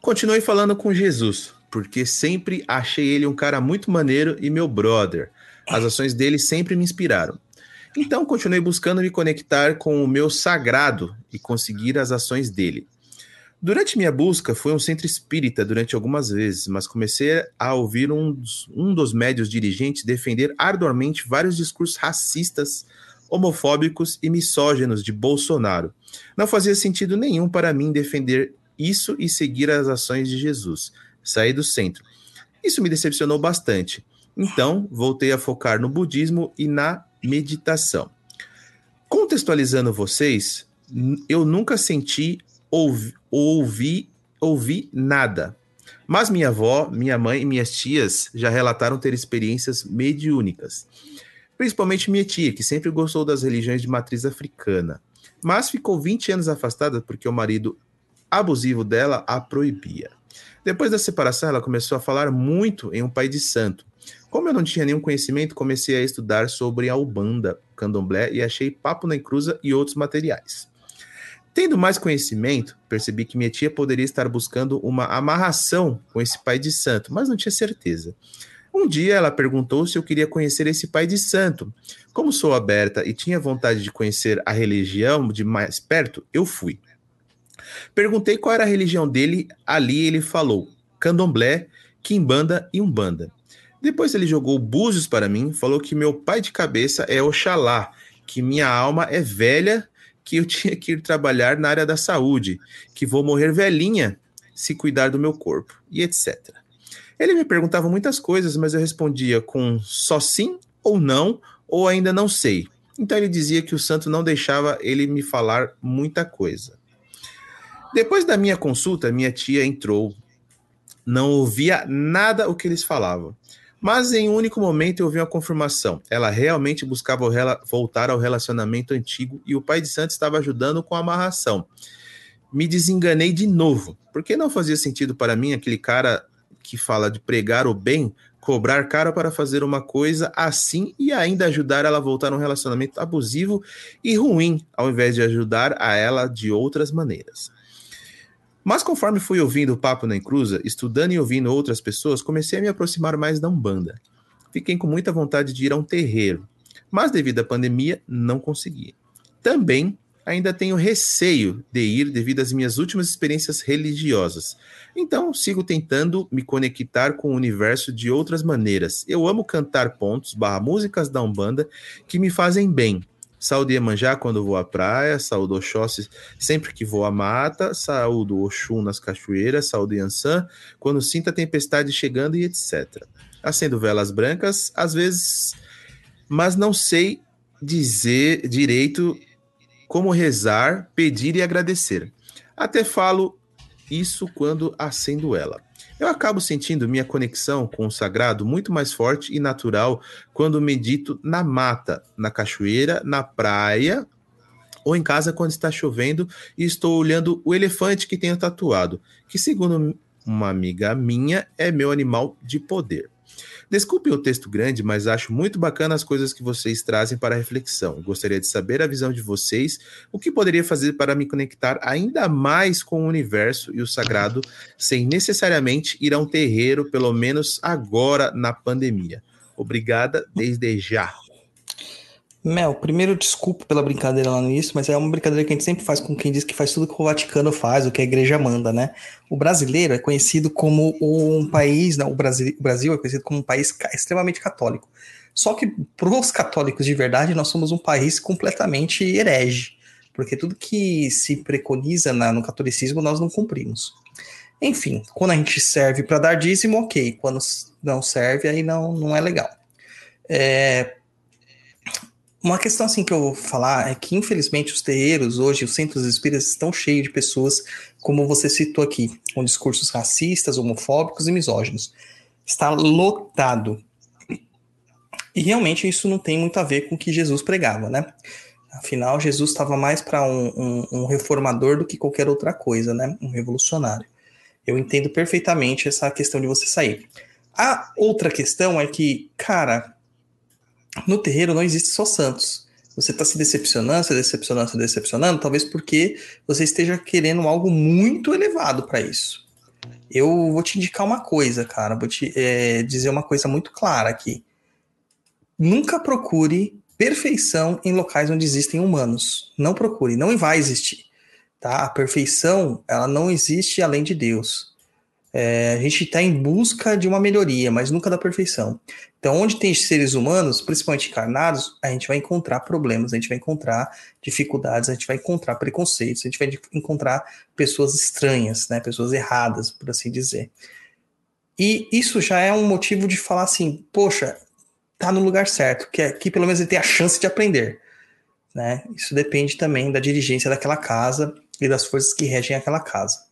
Continuei falando com Jesus, porque sempre achei ele um cara muito maneiro e meu brother. As ações dele sempre me inspiraram. Então continuei buscando me conectar com o meu sagrado e conseguir as ações dele. Durante minha busca, fui um centro espírita durante algumas vezes, mas comecei a ouvir um dos, um dos médios dirigentes defender arduamente vários discursos racistas, homofóbicos e misóginos de Bolsonaro. Não fazia sentido nenhum para mim defender isso e seguir as ações de Jesus. Saí do centro. Isso me decepcionou bastante. Então, voltei a focar no budismo e na meditação. Contextualizando vocês, eu nunca senti, ouvi, ouvi, ouvi nada. Mas minha avó, minha mãe e minhas tias já relataram ter experiências mediúnicas. Principalmente minha tia, que sempre gostou das religiões de matriz africana. Mas ficou 20 anos afastada porque o marido abusivo dela a proibia. Depois da separação, ela começou a falar muito em um pai de santo. Como eu não tinha nenhum conhecimento, comecei a estudar sobre a Ubanda, Candomblé e achei Papo na Encruza e outros materiais. Tendo mais conhecimento, percebi que minha tia poderia estar buscando uma amarração com esse pai de santo, mas não tinha certeza. Um dia ela perguntou se eu queria conhecer esse pai de santo. Como sou aberta e tinha vontade de conhecer a religião de mais perto, eu fui. Perguntei qual era a religião dele, ali ele falou: Candomblé, Quimbanda e Umbanda. Depois ele jogou búzios para mim, falou que meu pai de cabeça é Oxalá, que minha alma é velha, que eu tinha que ir trabalhar na área da saúde, que vou morrer velhinha se cuidar do meu corpo, e etc. Ele me perguntava muitas coisas, mas eu respondia com só sim ou não, ou ainda não sei. Então ele dizia que o santo não deixava ele me falar muita coisa. Depois da minha consulta, minha tia entrou. Não ouvia nada o que eles falavam. Mas em um único momento eu ouvi uma confirmação. Ela realmente buscava voltar ao relacionamento antigo e o pai de santo estava ajudando com a amarração. Me desenganei de novo, porque não fazia sentido para mim aquele cara que fala de pregar o bem, cobrar caro para fazer uma coisa assim e ainda ajudar ela a voltar a um relacionamento abusivo e ruim, ao invés de ajudar a ela de outras maneiras. Mas conforme fui ouvindo o papo na encruza, estudando e ouvindo outras pessoas, comecei a me aproximar mais da Umbanda. Fiquei com muita vontade de ir a um terreiro, mas devido à pandemia não consegui. Também ainda tenho receio de ir devido às minhas últimas experiências religiosas. Então, sigo tentando me conectar com o universo de outras maneiras. Eu amo cantar pontos barra músicas da Umbanda que me fazem bem. Saúde Iemanjá quando vou à praia, saúde Oxóssi sempre que vou à mata, saúde Oxum nas cachoeiras, saúde Yansan quando sinto a tempestade chegando e etc. Acendo velas brancas, às vezes, mas não sei dizer direito como rezar, pedir e agradecer. Até falo isso quando acendo ela. Eu acabo sentindo minha conexão com o sagrado muito mais forte e natural quando medito na mata, na cachoeira, na praia ou em casa quando está chovendo e estou olhando o elefante que tenho tatuado, que segundo uma amiga minha é meu animal de poder. Desculpe o texto grande, mas acho muito bacana as coisas que vocês trazem para reflexão. Gostaria de saber a visão de vocês, o que poderia fazer para me conectar ainda mais com o universo e o sagrado, sem necessariamente ir a um terreiro, pelo menos agora na pandemia. Obrigada desde já. Mel, primeiro desculpa pela brincadeira lá no início, mas é uma brincadeira que a gente sempre faz com quem diz que faz tudo que o Vaticano faz, o que a igreja manda, né? O brasileiro é conhecido como um país, o, Brasil, o Brasil é conhecido como um país extremamente católico. Só que para os católicos de verdade, nós somos um país completamente herege, porque tudo que se preconiza na- no catolicismo nós não cumprimos. Enfim, quando a gente serve para dar dízimo, ok. Quando não serve, aí não, não é legal. É, uma questão assim que eu vou falar é que, infelizmente, os terreiros hoje, os centros espíritas estão cheios de pessoas, como você citou aqui, com discursos racistas, homofóbicos e misóginos. Está lotado. E realmente isso não tem muito a ver com o que Jesus pregava, né? Afinal, Jesus estava mais para um, um, um, reformador do que qualquer outra coisa, né? Um revolucionário. Eu entendo perfeitamente essa questão de você sair. A outra questão é que, cara, no terreiro não existe só santos. Você está se decepcionando, se decepcionando, se decepcionando, talvez porque você esteja querendo algo muito elevado para isso. Eu vou te indicar uma coisa, cara, vou te é, dizer uma coisa muito clara aqui. Nunca procure perfeição em locais onde existem humanos. Não procure, não vai existir. Tá? A perfeição, ela não existe além de Deus. É, a gente está em busca de uma melhoria, mas nunca da perfeição. Então, onde tem seres humanos, principalmente encarnados, a gente vai encontrar problemas, a gente vai encontrar dificuldades, a gente vai encontrar preconceitos, a gente vai encontrar pessoas estranhas, né, pessoas erradas, por assim dizer. E isso já é um motivo de falar assim, poxa, tá no lugar certo, que aqui pelo menos ele tem a chance de aprender. Né? Isso depende também da dirigência daquela casa e das forças que regem aquela casa.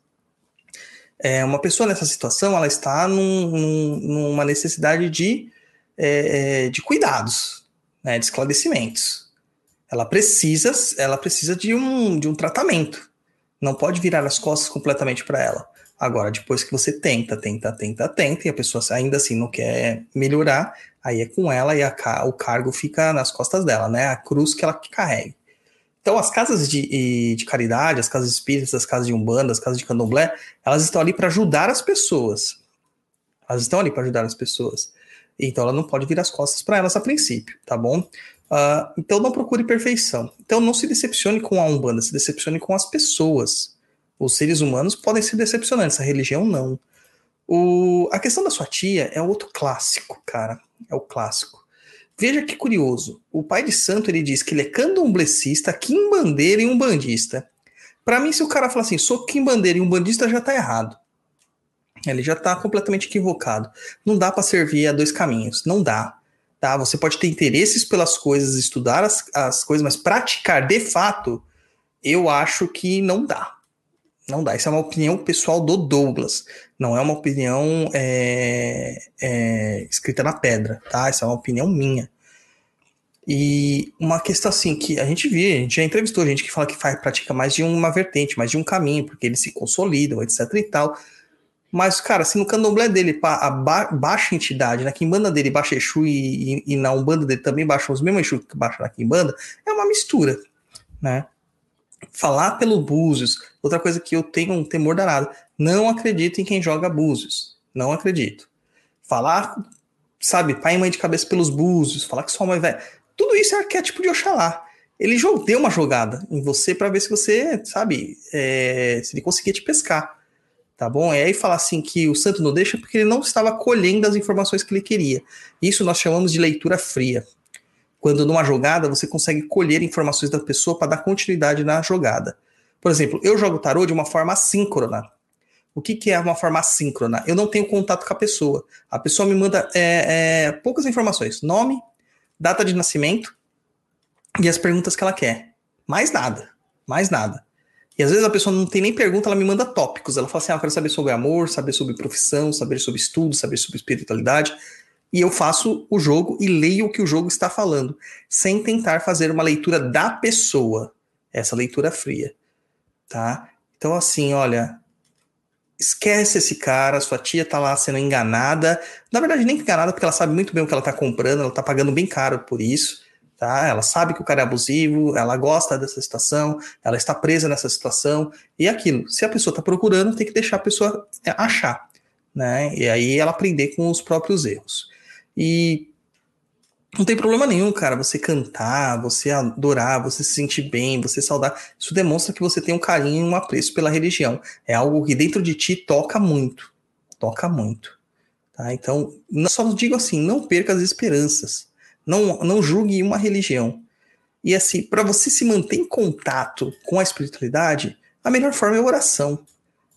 É, uma pessoa nessa situação, ela está num, num, numa necessidade de, é, é, de cuidados, né, de esclarecimentos. Ela precisa, ela precisa de um, de um tratamento. Não pode virar as costas completamente para ela. Agora, depois que você tenta, tenta, tenta, tenta, e a pessoa ainda assim não quer melhorar, aí é com ela e a, o cargo fica nas costas dela, né? A cruz que ela carrega. Então, as casas de, de caridade, as casas espíritas, as casas de umbanda, as casas de candomblé, elas estão ali para ajudar as pessoas. Elas estão ali para ajudar as pessoas. Então, ela não pode virar as costas para elas a princípio, tá bom? Uh, então, não procure perfeição. Então, não se decepcione com a umbanda, se decepcione com as pessoas. Os seres humanos podem ser decepcionantes, a religião não. O, a questão da sua tia é outro clássico, cara. É o clássico. Veja que curioso. O pai de santo ele diz que ele é candomblecista, quimbandeira e um bandista. Para mim, se o cara falar assim, sou quimbandeira e um bandista, já tá errado. Ele já tá completamente equivocado. Não dá para servir a dois caminhos. Não dá. Tá? Você pode ter interesses pelas coisas, estudar as, as coisas, mas praticar de fato, eu acho que não dá. Não dá. Isso é uma opinião pessoal do Douglas. Não é uma opinião é, é, escrita na pedra, tá? Isso é uma opinião minha. E uma questão assim que a gente vê, a gente já entrevistou gente que fala que faz, pratica mais de uma vertente, mais de um caminho, porque eles se consolidam, etc e tal. Mas, cara, se no candomblé dele, a ba baixa entidade, na quimbanda dele baixa Exu e, e, e na Umbanda dele também baixa os mesmos Exu que baixa na quimbanda, é uma mistura, né? Falar pelo Búzios, outra coisa que eu tenho um temor danado. Não acredito em quem joga Búzios. Não acredito. Falar, sabe, pai e mãe de cabeça pelos Búzios, falar que sua mãe vai. Tudo isso é arquétipo de Oxalá. Ele deu uma jogada em você para ver se você, sabe, é, se ele conseguia te pescar. Tá bom? E aí falar assim que o santo não deixa porque ele não estava colhendo as informações que ele queria. Isso nós chamamos de leitura fria quando numa jogada você consegue colher informações da pessoa para dar continuidade na jogada. Por exemplo, eu jogo tarô de uma forma assíncrona. O que, que é uma forma assíncrona? Eu não tenho contato com a pessoa. A pessoa me manda é, é, poucas informações: nome, data de nascimento e as perguntas que ela quer. Mais nada. Mais nada. E às vezes a pessoa não tem nem pergunta, ela me manda tópicos. Ela fala assim: ah, eu quero saber sobre amor, saber sobre profissão, saber sobre estudo, saber sobre espiritualidade e eu faço o jogo e leio o que o jogo está falando, sem tentar fazer uma leitura da pessoa, essa leitura fria, tá? Então assim, olha, esquece esse cara, sua tia tá lá sendo enganada, na verdade nem enganada porque ela sabe muito bem o que ela tá comprando, ela tá pagando bem caro por isso, tá? Ela sabe que o cara é abusivo, ela gosta dessa situação, ela está presa nessa situação, e é aquilo, se a pessoa tá procurando, tem que deixar a pessoa é, achar, né? E aí ela aprender com os próprios erros. E não tem problema nenhum, cara, você cantar, você adorar, você se sentir bem, você saudar. Isso demonstra que você tem um carinho e um apreço pela religião. É algo que dentro de ti toca muito. Toca muito. Tá? Então, só digo assim, não perca as esperanças. Não, não julgue uma religião. E assim, para você se manter em contato com a espiritualidade, a melhor forma é oração.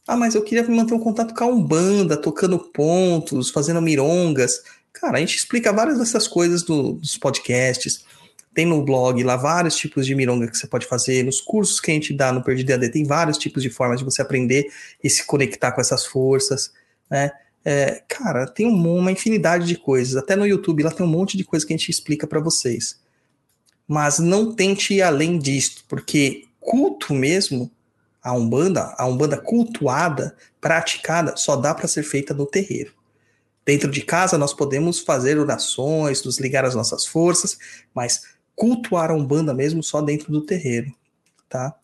Ah, mas eu queria manter um contato com a Umbanda, tocando pontos, fazendo mirongas. Cara, a gente explica várias dessas coisas do, dos podcasts. Tem no blog lá vários tipos de mironga que você pode fazer. Nos cursos que a gente dá no Perdido AD, tem vários tipos de formas de você aprender e se conectar com essas forças, né? É, cara, tem uma infinidade de coisas. Até no YouTube lá tem um monte de coisa que a gente explica para vocês. Mas não tente ir além disso, porque culto mesmo, a Umbanda, a Umbanda cultuada, praticada, só dá para ser feita no terreiro. Dentro de casa nós podemos fazer orações, nos ligar às nossas forças, mas cultuar a Umbanda mesmo só dentro do terreiro, tá?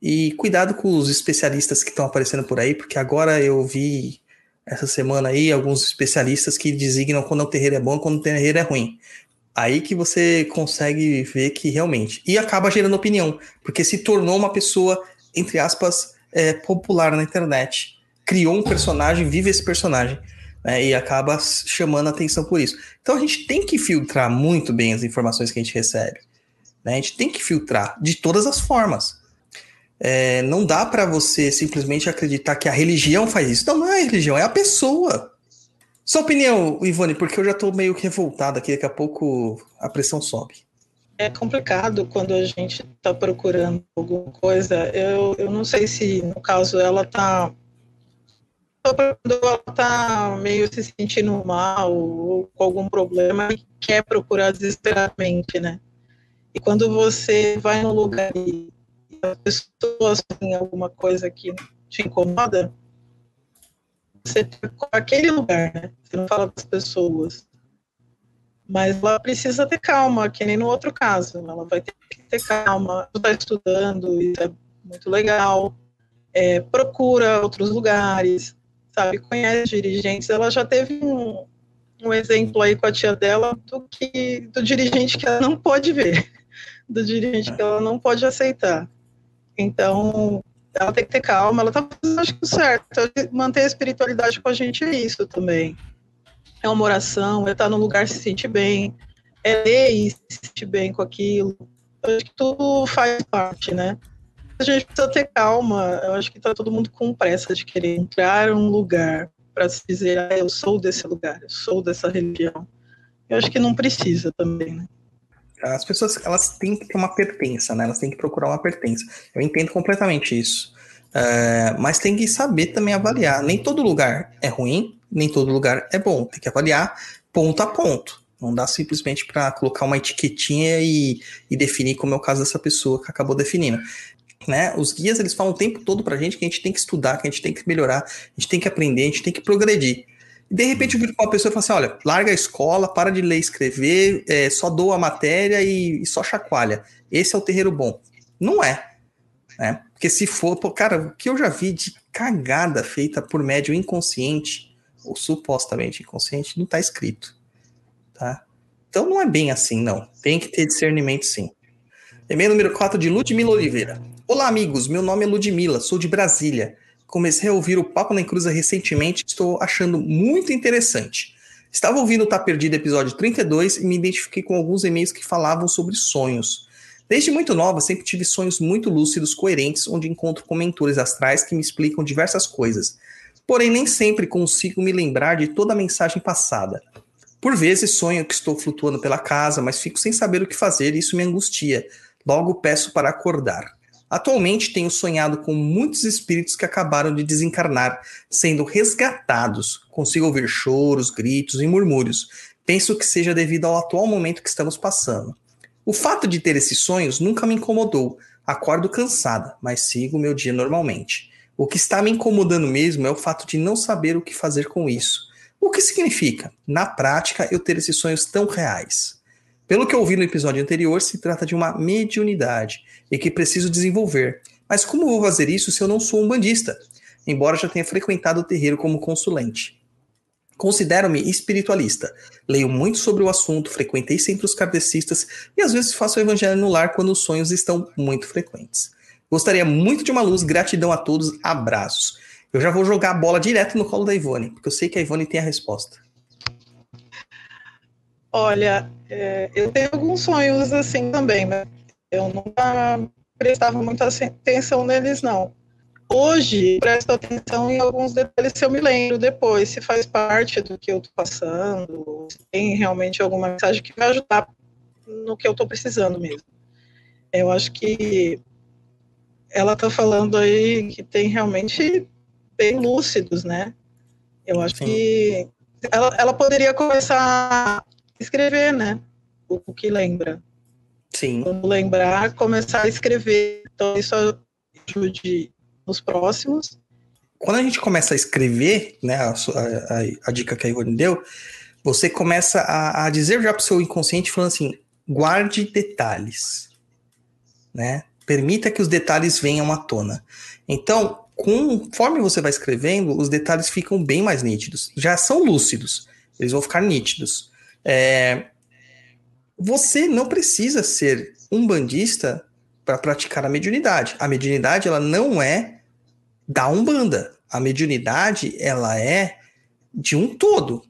E cuidado com os especialistas que estão aparecendo por aí, porque agora eu vi essa semana aí alguns especialistas que designam quando o terreiro é bom e quando o terreiro é ruim. Aí que você consegue ver que realmente. E acaba gerando opinião, porque se tornou uma pessoa, entre aspas, é, popular na internet. Criou um personagem, vive esse personagem. Né, e acaba chamando atenção por isso. Então a gente tem que filtrar muito bem as informações que a gente recebe. Né? A gente tem que filtrar de todas as formas. É, não dá para você simplesmente acreditar que a religião faz isso. Não, não é a religião, é a pessoa. Sua opinião, Ivone, porque eu já estou meio que revoltado aqui, daqui a pouco a pressão sobe. É complicado quando a gente está procurando alguma coisa. Eu, eu não sei se, no caso, ela está quando ela está meio se sentindo mal ou com algum problema e quer procurar desesperadamente, né? E quando você vai no lugar e as pessoas têm alguma coisa que te incomoda, você tem aquele lugar, né? Você não fala das pessoas. Mas ela precisa ter calma, que nem no outro caso. Ela vai ter que ter calma. Está estudando, isso é muito legal. É, procura outros lugares, sabe? Conhece dirigentes. Ela já teve um, um exemplo aí com a tia dela do que do dirigente que ela não pode ver, do dirigente que ela não pode aceitar. Então, ela tem que ter calma, ela tá fazendo que certo. Manter a espiritualidade com a gente é isso também. É uma oração, é estar no lugar se sentir bem, é ler e se sentir bem com aquilo. Eu acho que tudo faz parte, né? A gente precisa ter calma. Eu acho que tá todo mundo com pressa de querer entrar um lugar para se dizer, ah, eu sou desse lugar, eu sou dessa religião. Eu acho que não precisa também, né? As pessoas elas têm que ter uma pertença, né? Elas têm que procurar uma pertença. Eu entendo completamente isso. É, mas tem que saber também avaliar. Nem todo lugar é ruim, nem todo lugar é bom. Tem que avaliar ponto a ponto. Não dá simplesmente para colocar uma etiquetinha e, e, definir como é o caso dessa pessoa que acabou definindo. Né? Os guias eles falam o tempo todo pra gente que a gente tem que estudar, que a gente tem que melhorar, a gente tem que aprender, a gente tem que progredir. E de repente eu viro pra uma pessoa e falo assim: olha, larga a escola, para de ler e escrever, é, só doa a matéria e, e, só chacoalha. Esse é o terreiro bom. Não é. Né? Porque se for, pô, cara, o que eu já vi de cagada feita por médio inconsciente, ou supostamente inconsciente, não está escrito. Tá? Então não é bem assim, não. Tem que ter discernimento sim. E-mail número 4 de Ludmila Oliveira. Olá, amigos. Meu nome é Ludmila, sou de Brasília comecei a ouvir o Papo na Encruza recentemente, estou achando muito interessante. Estava ouvindo o Tá Perdido episódio 32 e me identifiquei com alguns e-mails que falavam sobre sonhos. Desde muito nova, sempre tive sonhos muito lúcidos, coerentes, onde encontro com mentores astrais que me explicam diversas coisas. Porém, nem sempre consigo me lembrar de toda a mensagem passada. Por vezes sonho que estou flutuando pela casa, mas fico sem saber o que fazer e isso me angustia. Logo peço para acordar. Atualmente tenho sonhado com muitos espíritos que acabaram de desencarnar, sendo resgatados. Consigo ouvir choros, gritos e murmúrios. Penso que seja devido ao atual momento que estamos passando. O fato de ter esses sonhos nunca me incomodou. Acordo cansada, mas sigo meu dia normalmente. O que está me incomodando mesmo é o fato de não saber o que fazer com isso. O que significa, na prática, eu ter esses sonhos tão reais? Pelo que eu ouvi no episódio anterior, se trata de uma mediunidade e que preciso desenvolver. Mas como vou fazer isso se eu não sou um bandista? Embora já tenha frequentado o terreiro como consulente. Considero-me espiritualista. Leio muito sobre o assunto, frequentei centros kardecistas e às vezes faço o evangelho no lar quando os sonhos estão muito frequentes. Gostaria muito de uma luz, gratidão a todos, abraços. Eu já vou jogar a bola direto no colo da Ivone, porque eu sei que a Ivone tem a resposta. Olha, é, eu tenho alguns sonhos assim também, mas eu nunca prestava muita atenção neles, não. Hoje, presto atenção em alguns detalhes se eu me lembro depois, se faz parte do que eu estou passando, se tem realmente alguma mensagem que vai ajudar no que eu estou precisando mesmo. Eu acho que ela está falando aí que tem realmente bem lúcidos, né? Eu acho Sim. que ela, ela poderia começar a escrever, né? O, o que lembra. Sim. Quando lembrar, começar a escrever. Então, isso ajude nos próximos. Quando a gente começa a escrever, né, a- a- a dica que a Ivone deu, você começa a, a dizer já para o seu inconsciente, falando assim, guarde detalhes, né? Permita que os detalhes venham à tona. Então, conforme você vai escrevendo, os detalhes ficam bem mais nítidos. Já são lúcidos, eles vão ficar nítidos. É, você não precisa ser um bandista para praticar a mediunidade. A mediunidade ela não é da Umbanda. A mediunidade, ela é de um todo,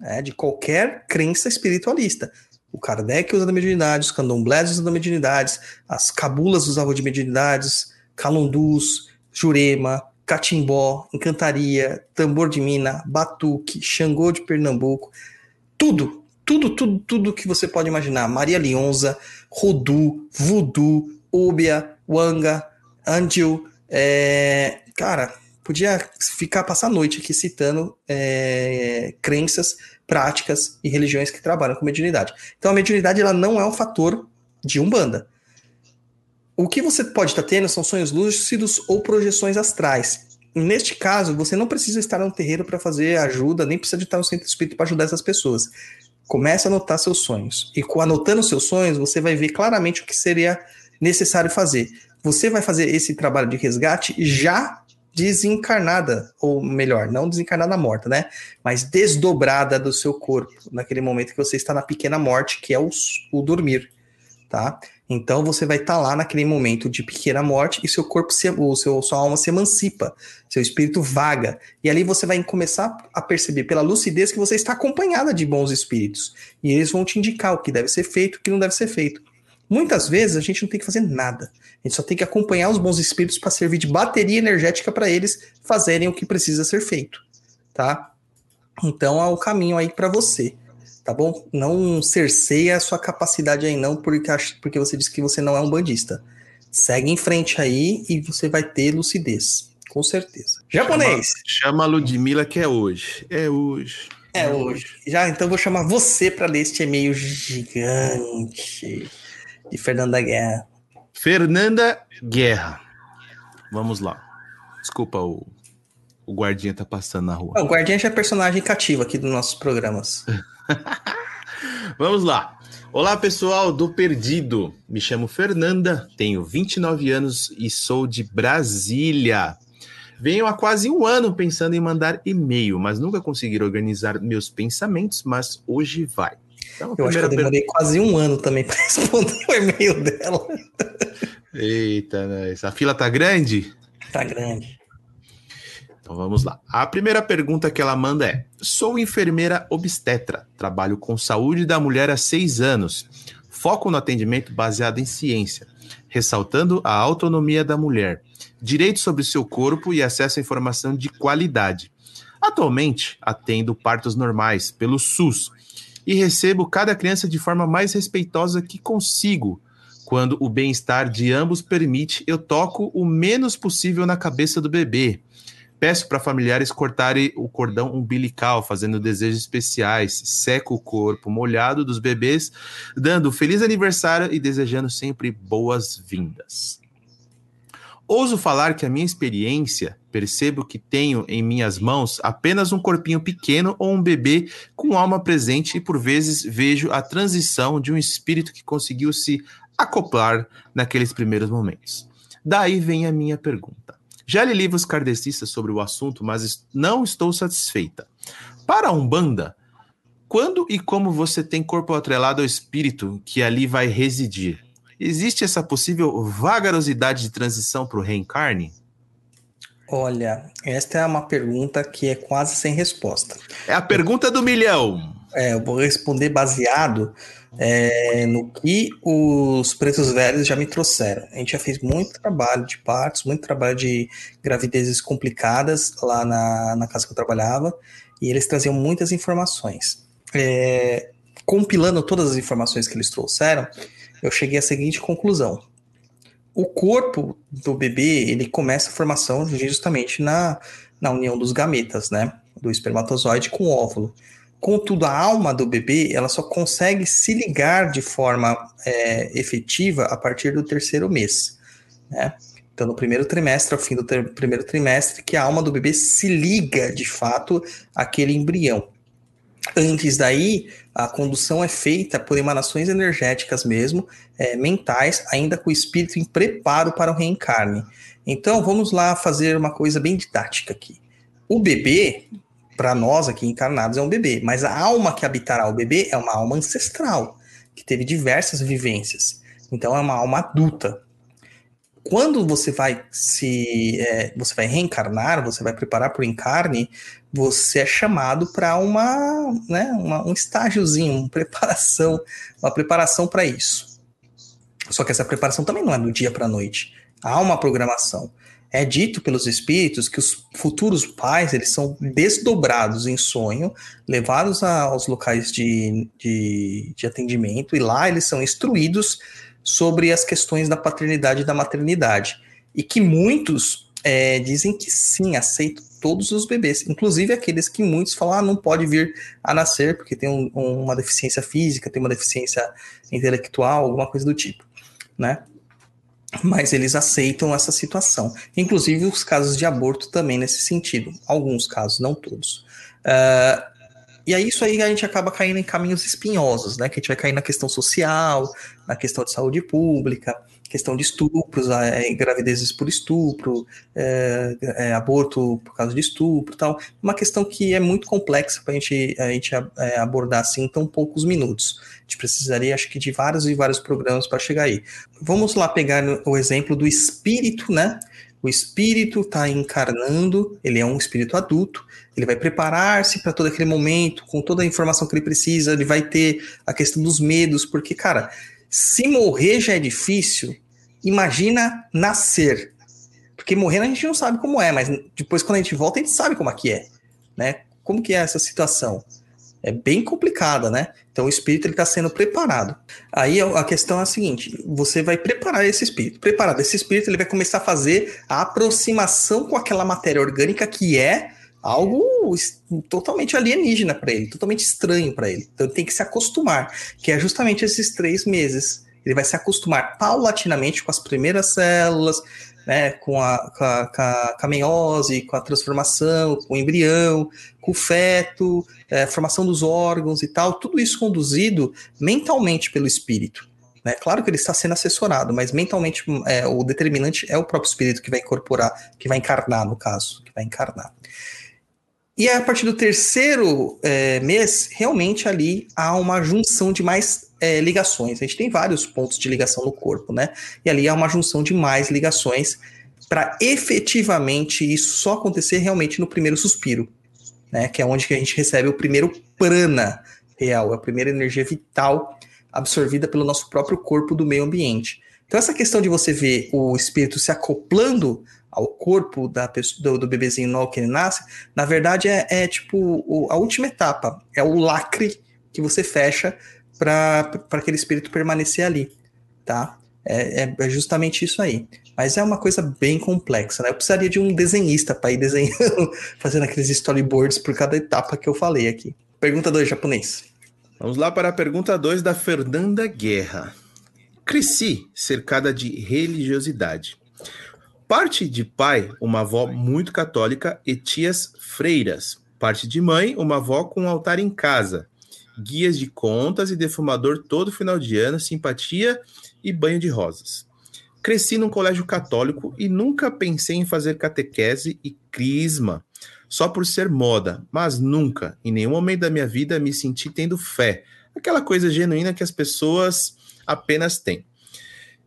né, de qualquer crença espiritualista. O Kardec usa da mediunidade, os candomblés usam da mediunidade, as cabulas usavam de mediunidades, calundus, jurema, catimbó, encantaria, tambor de mina, batuque, xangô de Pernambuco, tudo, tudo, tudo, tudo que você pode imaginar. Maria Lionza, Rodu, Voodoo, Ubia, Wanga, Angel, é, cara, podia ficar passar a noite aqui citando é, crenças, práticas e religiões que trabalham com mediunidade. Então a mediunidade ela não é um fator de umbanda. O que você pode estar tendo são sonhos lúcidos ou projeções astrais. Neste caso, você não precisa estar no terreiro para fazer ajuda, nem precisa de estar no centro espírita para ajudar essas pessoas. Comece a anotar seus sonhos. E anotando seus sonhos, você vai ver claramente o que seria necessário fazer. Você vai fazer esse trabalho de resgate já desencarnada, ou melhor, não desencarnada morta, né? Mas desdobrada do seu corpo, naquele momento que você está na pequena morte, que é o, o dormir, tá? Então você vai estar lá naquele momento de pequena morte e seu corpo, se, o seu, sua alma se emancipa, seu espírito vaga. E ali você vai começar a perceber pela lucidez que você está acompanhada de bons espíritos. E eles vão te indicar o que deve ser feito o que não deve ser feito. Muitas vezes a gente não tem que fazer nada. A gente só tem que acompanhar os bons espíritos para servir de bateria energética para eles fazerem o que precisa ser feito, tá? Então é o caminho aí para você, tá bom? Não cerceia a sua capacidade aí não porque porque você disse que você não é um bandista. Segue em frente aí e você vai ter lucidez, com certeza. Japonês. Chama a Ludmilla que é hoje. É hoje. É hoje. Já então vou chamar você para ler este e-mail gigante de Fernanda Guerra. Fernanda Guerra. Vamos lá. Desculpa, o, o guardinha tá passando na rua. Ah, O Guardiã já é personagem cativo aqui dos nossos programas. Vamos lá. Olá, pessoal do Perdido. Me chamo Fernanda, tenho 29 anos e sou de Brasília. Venho há quase um ano pensando em mandar e-mail, mas nunca consegui organizar meus pensamentos, mas hoje vai. Então, a Eu acho que eu demorei quase um ano também para responder o e-mail dela. Eita, né? essa fila tá grande? Tá grande. Então vamos lá. A primeira pergunta que ela manda é: Sou enfermeira obstetra, trabalho com saúde da mulher há seis anos. Foco no atendimento baseado em ciência, ressaltando a autonomia da mulher, direito sobre seu corpo e acesso à informação de qualidade. Atualmente, atendo partos normais pelo SUS e recebo cada criança de forma mais respeitosa que consigo. Quando o bem-estar de ambos permite, eu toco o menos possível na cabeça do bebê. Peço para familiares cortarem o cordão umbilical, fazendo desejos especiais, seco o corpo molhado dos bebês, dando feliz aniversário e desejando sempre boas-vindas. Ouso falar que a minha experiência, percebo que tenho em minhas mãos apenas um corpinho pequeno ou um bebê com alma presente e por vezes vejo a transição de um espírito que conseguiu se acoplar naqueles primeiros momentos. Daí vem a minha pergunta. Já li livros kardecistas sobre o assunto, mas não estou satisfeita. Para a Umbanda, quando e como você tem corpo atrelado ao espírito que ali vai residir? Existe essa possível vagarosidade de transição para o reencarne? Olha, esta é uma pergunta que é quase sem resposta. É a pergunta do milhão. É, eu vou responder baseado é, no que os pretos velhos já me trouxeram. A gente já fez muito trabalho de partos, muito trabalho de gravidezes complicadas lá na, na casa que eu trabalhava, e eles traziam muitas informações. É, compilando todas as informações que eles trouxeram, eu cheguei à seguinte conclusão. O corpo do bebê, ele começa a formação justamente na, na união dos gametas, né? Do espermatozoide com o óvulo. Contudo, a alma do bebê, ela só consegue se ligar de forma é, efetiva a partir do terceiro mês, né? Então, no primeiro trimestre, ao fim do primeiro trimestre, que a alma do bebê se liga, de fato, àquele embrião. Antes daí, a condução é feita por emanações energéticas mesmo, é, mentais, ainda com o espírito em preparo para o reencarne. Então, vamos lá fazer uma coisa bem didática aqui. O bebê, para nós aqui encarnados, é um bebê, mas a alma que habitará o bebê é uma alma ancestral, que teve diversas vivências. Então, é uma alma adulta, quando você vai se é, você vai reencarnar, você vai preparar para o encarne, você é chamado para uma, né, uma, um estágiozinho, uma preparação, uma preparação para isso. Só que essa preparação também não é do dia para a noite. Há uma programação. É dito pelos espíritos que os futuros pais eles são desdobrados em sonho, levados a, aos locais de, de, de atendimento e lá eles são instruídos sobre as questões da paternidade e da maternidade. E que muitos é, dizem que sim, aceitam todos os bebês, inclusive aqueles que muitos falam, ah, não pode vir a nascer porque tem um, uma deficiência física, tem uma deficiência intelectual, alguma coisa do tipo, né? Mas eles aceitam essa situação. Inclusive os casos de aborto também nesse sentido. Alguns casos, não todos. Uh, e aí isso aí a gente acaba caindo em caminhos espinhosos, né? Que a gente vai cair na questão social, na questão de saúde pública, questão de estupros, é, gravidezes por estupro, é, é, aborto por causa de estupro tal. Uma questão que é muito complexa para gente, a gente é, abordar assim em tão poucos minutos. A gente precisaria, acho que, de vários e vários programas para chegar aí. Vamos lá pegar o exemplo do espírito, né? O espírito está encarnando, ele é um espírito adulto, ele vai preparar-se para todo aquele momento, com toda a informação que ele precisa, ele vai ter a questão dos medos, porque, cara, se morrer já é difícil, imagina nascer. Porque morrer a gente não sabe como é, mas depois quando a gente volta a gente sabe como é que é, né? Como que é essa situação? É bem complicada, né? Então o espírito ele está sendo preparado. Aí a questão é a seguinte: você vai preparar esse espírito. Preparado esse espírito, ele vai começar a fazer a aproximação com aquela matéria orgânica que é algo totalmente alienígena para ele, totalmente estranho para ele. Então ele tem que se acostumar, que é justamente esses três meses. Ele vai se acostumar paulatinamente com as primeiras células, né, com, a, com, a, com, a, meiose, com a transformação, com o embrião, com o feto, é, formação dos órgãos e tal, tudo isso conduzido mentalmente pelo espírito. Né? Claro que ele está sendo assessorado, mas mentalmente é, o determinante é o próprio espírito que vai incorporar, que vai encarnar, no caso, que vai encarnar. E a partir do terceiro é, mês, realmente ali há uma junção de mais é, ligações. A gente tem vários pontos de ligação no corpo, né? E ali há uma junção de mais ligações para efetivamente isso só acontecer realmente no primeiro suspiro, né? Que é onde que a gente recebe o primeiro prana real, a primeira energia vital absorvida pelo nosso próprio corpo do meio ambiente. Então essa questão de você ver o espírito se acoplando ao corpo da pessoa, do, do bebezinho novo que ele nasce, na verdade é, é tipo o, a última etapa, é o lacre que você fecha para aquele espírito permanecer ali, tá? É, é, é, justamente isso aí. Mas é uma coisa bem complexa, né? Eu precisaria de um desenhista para ir desenhando, fazendo aqueles storyboards por cada etapa que eu falei aqui. Pergunta 2, japonês. Vamos lá para a pergunta 2 da Fernanda Guerra. Cresci cercada de religiosidade. Parte de pai, uma avó muito católica e tias freiras. Parte de mãe, uma avó com um altar em casa. Guias de contas e defumador todo final de ano, simpatia e banho de rosas. Cresci num colégio católico e nunca pensei em fazer catequese e crisma, só por ser moda, mas nunca, em nenhum momento da minha vida, me senti tendo fé, aquela coisa genuína que as pessoas apenas têm.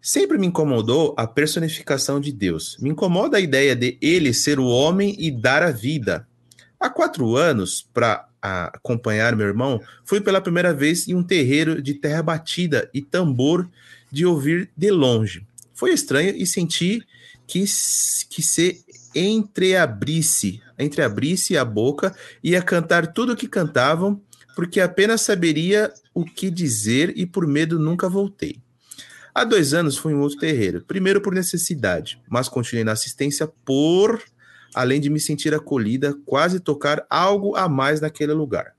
Sempre me incomodou a personificação de Deus. Me incomoda a ideia de ele ser o homem e dar a vida. Há quatro anos, para acompanhar meu irmão, fui pela primeira vez em um terreiro de terra batida e tambor de ouvir de longe. Foi estranho e senti que, que se entreabrisse, entreabrisse a boca e a cantar tudo o que cantavam porque apenas saberia o que dizer e por medo nunca voltei. Há dois anos fui em outro terreiro, primeiro por necessidade, mas continuei na assistência por, além de me sentir acolhida, quase tocar algo a mais naquele lugar.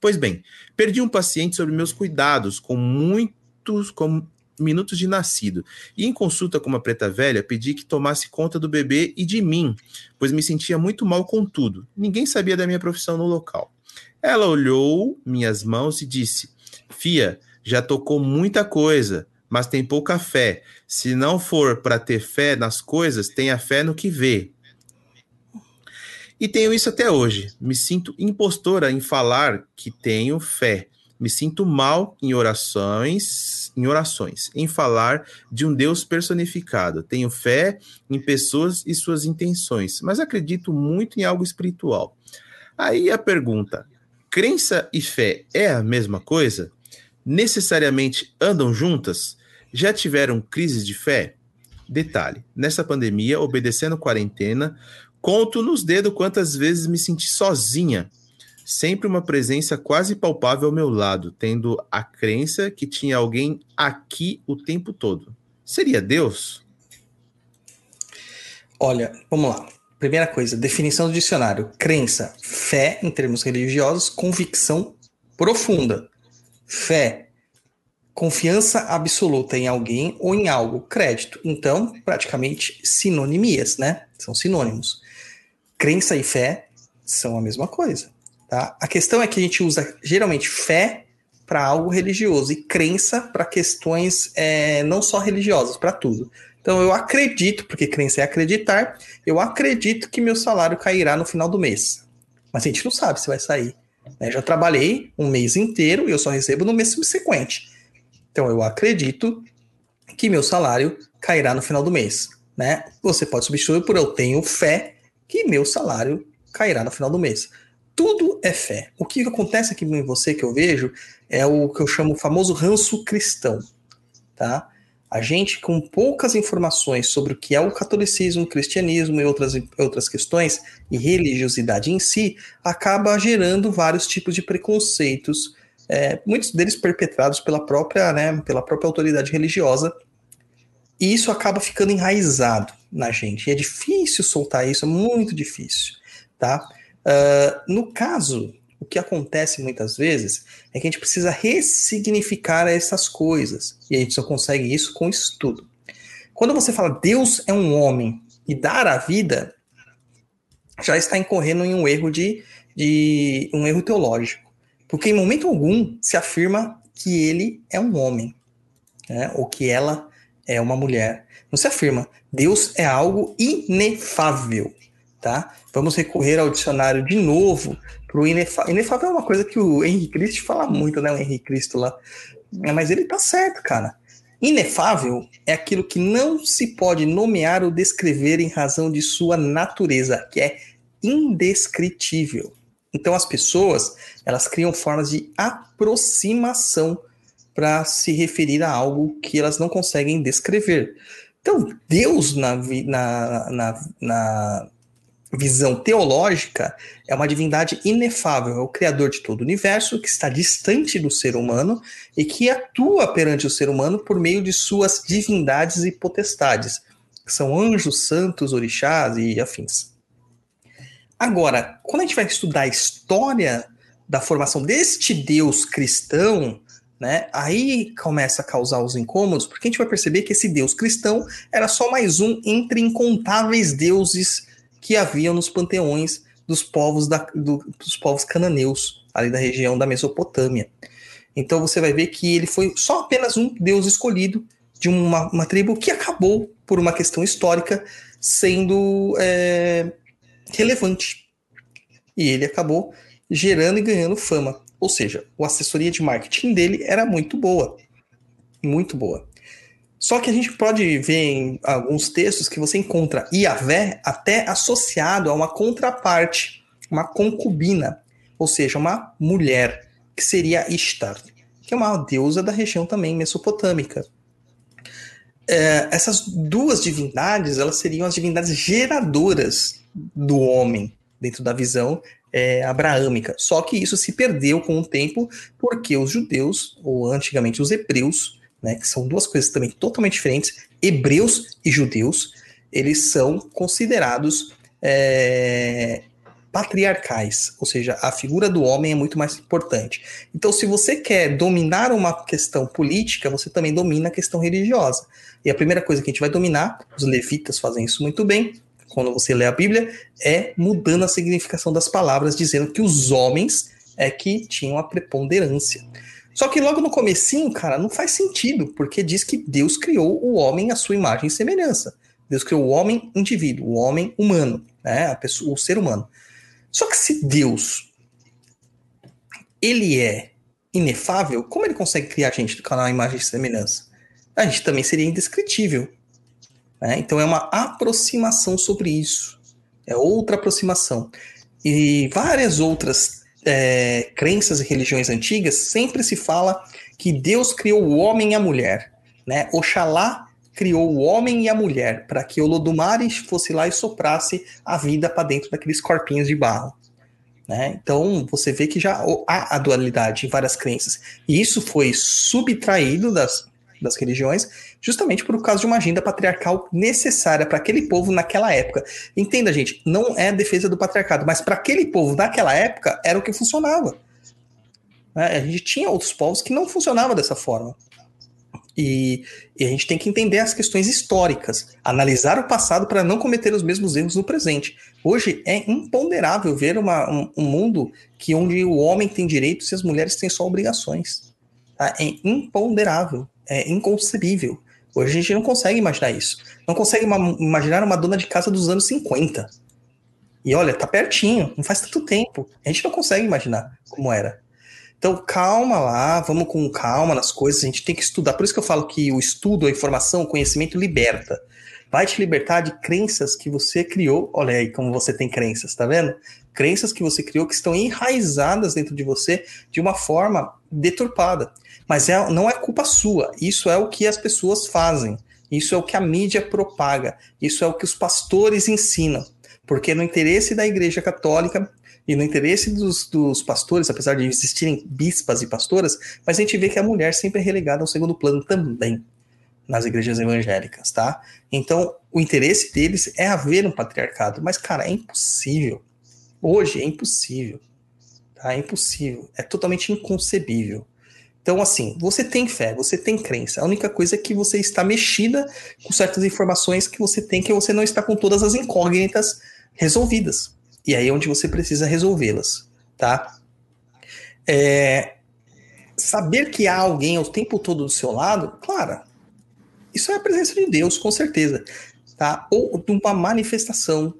Pois bem, perdi um paciente sobre meus cuidados, com muitos com minutos de nascido, e em consulta com uma preta velha, pedi que tomasse conta do bebê e de mim, pois me sentia muito mal com tudo. Ninguém sabia da minha profissão no local. Ela olhou minhas mãos e disse: Fia, já tocou muita coisa, mas tem pouca fé. Se não for para ter fé nas coisas, tenha fé no que vê. E tenho isso até hoje. Me sinto impostora em falar que tenho fé. Me sinto mal em orações, em orações, em falar de um Deus personificado. Tenho fé em pessoas e suas intenções, mas acredito muito em algo espiritual. Aí a pergunta: crença e fé é a mesma coisa? Necessariamente andam juntas? Já tiveram crises de fé? Detalhe: nessa pandemia, obedecendo quarentena, conto nos dedos quantas vezes me senti sozinha. Sempre uma presença quase palpável ao meu lado, tendo a crença que tinha alguém aqui o tempo todo. Seria Deus? Olha, vamos lá. Primeira coisa, definição do dicionário: crença, fé em termos religiosos, convicção profunda. Fé, confiança absoluta em alguém ou em algo, crédito. Então, praticamente sinonimias, né? São sinônimos. Crença e fé são a mesma coisa, tá? A questão é que a gente usa geralmente fé para algo religioso e crença para questões é, não só religiosas, para tudo. Então, eu acredito, porque crença é acreditar, eu acredito que meu salário cairá no final do mês. Mas a gente não sabe se vai sair. né? Já trabalhei um mês inteiro e eu só recebo no mês subsequente. Então eu acredito que meu salário cairá no final do mês, né? Você pode substituir por eu tenho fé que meu salário cairá no final do mês. Tudo é fé. O que acontece aqui em você que eu vejo é o que eu chamo o famoso ranço cristão, tá? A gente, com poucas informações sobre o que é o catolicismo, o cristianismo e outras, outras questões, e religiosidade em si, acaba gerando vários tipos de preconceitos é, muitos deles perpetrados pela própria, né, pela própria autoridade religiosa, e isso acaba ficando enraizado na gente. E é difícil soltar isso, é muito difícil, tá? Uh, no caso, o que acontece muitas vezes é que a gente precisa ressignificar essas coisas, e a gente só consegue isso com estudo. Quando você fala Deus é um homem e dar a vida, já está incorrendo em um erro de, de um erro teológico. Porque em momento algum se afirma que ele é um homem, né? ou que ela é uma mulher. Não se afirma. Deus é algo inefável, tá? Vamos recorrer ao dicionário de novo para o inefável. Inefável é uma coisa que o Henrique Cristo fala muito, né? O Henrique Cristo lá. É, mas ele tá certo, cara. Inefável é aquilo que não se pode nomear ou descrever em razão de sua natureza, que é indescritível. Então as pessoas, elas criam formas de aproximação para se referir a algo que elas não conseguem descrever. Então, Deus, na, na, na, na visão teológica, é uma divindade inefável, é o criador de todo o universo, que está distante do ser humano e que atua perante o ser humano por meio de suas divindades e potestades, que são anjos, santos, orixás e afins. Agora, quando a gente vai estudar a história da formação deste Deus cristão, né, aí começa a causar os incômodos, porque a gente vai perceber que esse Deus cristão era só mais um entre incontáveis deuses que haviam nos panteões dos povos, da, do, dos povos cananeus, ali da região da Mesopotâmia. Então você vai ver que ele foi só apenas um Deus escolhido de uma, uma tribo que acabou, por uma questão histórica, sendo é, relevante. E ele acabou gerando e ganhando fama. Ou seja, a assessoria de marketing dele era muito boa. Muito boa. Só que a gente pode ver em alguns textos que você encontra Iavé até associado a uma contraparte, uma concubina, ou seja, uma mulher, que seria Ishtar, que é uma deusa da região também mesopotâmica. É, essas duas divindades, elas seriam as divindades geradoras do homem, dentro da visão é, abraâmica. Só que isso se perdeu com o tempo, porque os judeus, ou antigamente os hebreus, né, que são duas coisas também totalmente diferentes, hebreus e judeus, eles são considerados é, patriarcais, ou seja, a figura do homem é muito mais importante. Então, se você quer dominar uma questão política, você também domina a questão religiosa. E a primeira coisa que a gente vai dominar, os levitas fazem isso muito bem, quando você lê a Bíblia, é mudando a significação das palavras, dizendo que os homens é que tinham a preponderância. Só que logo no comecinho, cara, não faz sentido, porque diz que Deus criou o homem à sua imagem e semelhança. Deus criou o homem indivíduo, o homem humano, né? Pessoa, o ser humano. Só que se Deus ele é inefável, como ele consegue criar a gente com a imagem e semelhança? A gente também seria indescritível. Né? Então é uma aproximação sobre isso. É outra aproximação. E várias outras é, crenças e religiões antigas sempre se fala que Deus criou o homem e a mulher. Né? Oxalá criou o homem e a mulher para que Olodumare fosse lá e soprasse a vida para dentro daqueles corpinhos de barro. Né? Então você vê que já há a dualidade em várias crenças. E isso foi subtraído das, das religiões justamente por causa de uma agenda patriarcal necessária para aquele povo naquela época. Entenda, gente, não é defesa do patriarcado, mas para aquele povo naquela época era o que funcionava. Né? A gente tinha outros povos que não funcionavam dessa forma. E, e, a gente tem que entender as questões históricas, analisar o passado para não cometer os mesmos erros no presente. Hoje é imponderável ver uma, um, um, mundo que onde o homem tem direitos e as mulheres têm só obrigações. Tá? É imponderável, é inconcebível. Hoje a gente não consegue imaginar isso. Não consegue imaginar uma dona de casa dos anos 50. E olha, tá pertinho, não faz tanto tempo. A gente não consegue imaginar como era. Então, calma lá, vamos com calma nas coisas, a gente tem que estudar. Por isso que eu falo que o estudo, a informação, o conhecimento liberta. Vai te libertar de crenças que você criou. Olha aí como você tem crenças, tá vendo? Crenças que você criou que estão enraizadas dentro de você de uma forma deturpada. Mas é, não é culpa sua. Isso é o que as pessoas fazem. Isso é o que a mídia propaga. Isso é o que os pastores ensinam. Porque no interesse da Igreja Católica e no interesse dos, dos pastores, apesar de existirem bispas e pastoras, mas a gente vê que a mulher sempre é relegada ao segundo plano também nas igrejas evangélicas, tá? Então, o interesse deles é haver um patriarcado, mas, cara, é impossível. Hoje é impossível. Tá? É impossível. É totalmente inconcebível. Então, assim, você tem fé, você tem crença. A única coisa é que você está mexida com certas informações que você tem, que você não está com todas as incógnitas resolvidas. E aí é onde você precisa resolvê-las, tá? É, saber que há alguém o tempo todo do seu lado, claro, isso é a presença de Deus, com certeza, tá? Ou de uma manifestação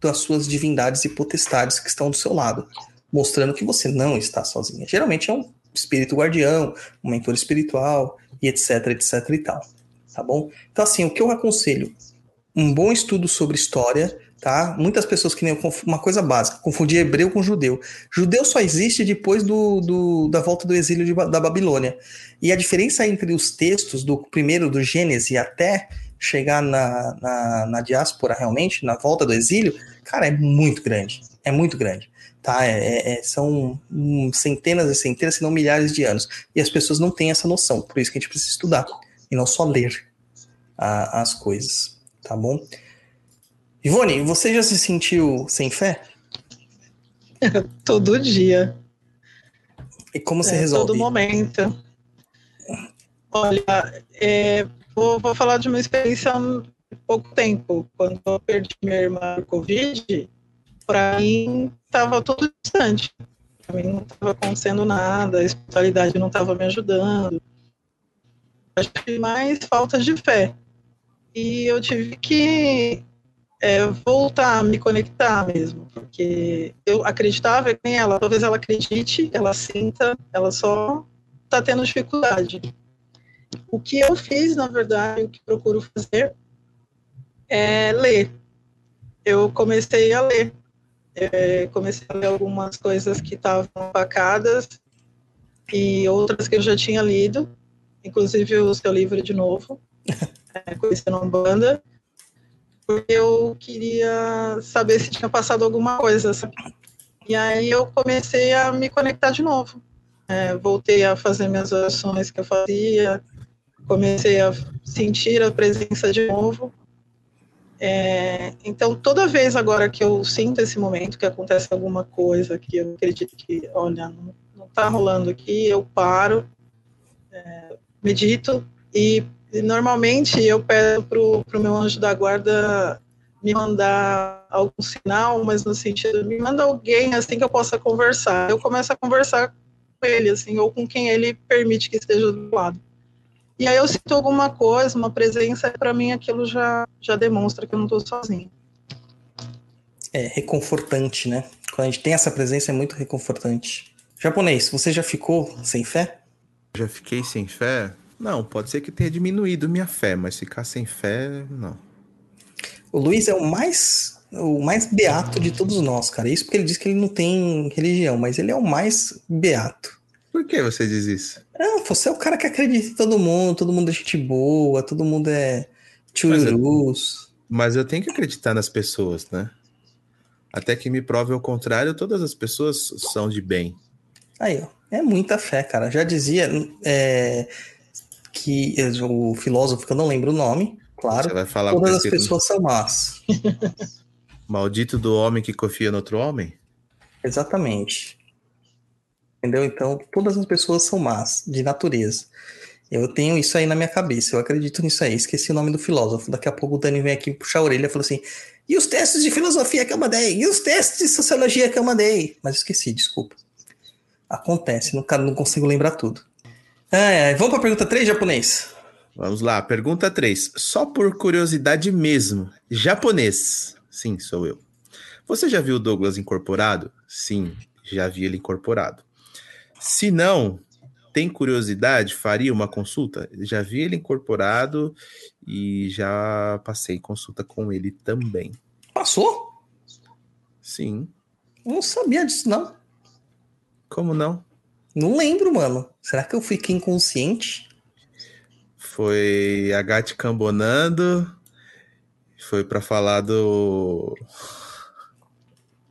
das suas divindades e potestades que estão do seu lado, mostrando que você não está sozinha. Geralmente é um espírito guardião, um mentor espiritual e etc, etc e tal. Tá bom? Então, assim, o que eu aconselho? Um bom estudo sobre história, tá? Muitas pessoas que nem uma coisa básica, confundir hebreu com judeu. Judeu só existe depois do, do da volta do exílio de, da Babilônia. E a diferença entre os textos do primeiro, do Gênesis, até chegar na, na, na diáspora realmente, na volta do exílio, cara, é muito grande. É muito grande tá? É, é, é são centenas e centenas, se não milhares de anos. E as pessoas não têm essa noção. Por isso que a gente precisa estudar e não só ler a, as coisas, tá bom? Ivone, você já se sentiu sem fé? Todo dia. E como você é, resolve? Todo momento. Olha, é, vou, vou, falar de uma experiência há pouco tempo. Quando eu perdi minha irmã por Covid, para mim estava tudo distante. Para mim não estava acontecendo nada, a espiritualidade não estava me ajudando. Acho que mais falta de fé. E eu tive que é, voltar a me conectar mesmo, porque eu acreditava nem ela, talvez ela acredite, ela sinta, ela só está tendo dificuldade. O que eu fiz, na verdade, o que procuro fazer é ler. Eu comecei a ler é, comecei a ler algumas coisas que estavam apacadas e outras que eu já tinha lido, inclusive o seu livro de novo, é, Conhecendo a Banda, porque eu queria saber se tinha passado alguma coisa. E aí eu comecei a me conectar de novo. É, voltei a fazer minhas orações que eu fazia, comecei a sentir a presença de novo. É, então, toda vez agora que eu sinto esse momento, que acontece alguma coisa que eu acredito que, olha, não está rolando aqui, eu paro, é, medito e, e, normalmente eu peço para o meu anjo da guarda me mandar algum sinal, mas no sentido, me manda alguém assim que eu possa conversar. Eu começo a conversar com ele, assim, ou com quem ele permite que esteja do lado. E aí eu sinto alguma coisa, uma presença, para mim aquilo já, já demonstra que eu não estou sozinho. É reconfortante, né? Quando a gente tem essa presença é muito reconfortante. Japonês, você já ficou sem fé? Já fiquei sem fé? Não, pode ser que tenha diminuído minha fé, mas ficar sem fé, não. O Luiz é o mais o mais beato de todos nós, cara. Isso porque ele diz que ele não tem religião, mas ele é o mais beato. Por que você diz isso? Ah, você é o cara que acredita em todo mundo, todo mundo é gente boa, todo mundo é chururus. Mas eu tenho que acreditar nas pessoas, né? Até que me prove o contrário, todas as pessoas são de bem. Aí, ó. É muita fé, cara. Já dizia é, que o filósofo, que eu não lembro o nome, claro. Você vai falar todas as pessoas são más. Maldito do homem que confia no outro homem? Exatamente. Entendeu? Então, todas as pessoas são más, de natureza. Eu tenho isso aí na minha cabeça, eu acredito nisso aí. Esqueci o nome do filósofo. Daqui a pouco o Dani vem aqui puxar a orelha e falou assim: e os testes de filosofia que eu mandei? E os testes de sociologia que eu mandei? Mas esqueci, desculpa. Acontece, não, não consigo lembrar tudo. É, vamos para a pergunta 3, japonês. Vamos lá, pergunta 3. Só por curiosidade mesmo. Japonês. Sim, sou eu. Você já viu o Douglas incorporado? Sim, já vi ele incorporado. Se não, tem curiosidade, faria uma consulta? Já vi ele incorporado e já passei consulta com ele também. Passou? Sim. Não sabia disso, não. Como não? Não lembro, mano. Será que eu fiquei inconsciente? Foi a Gatti Cambonando. Foi para falar do.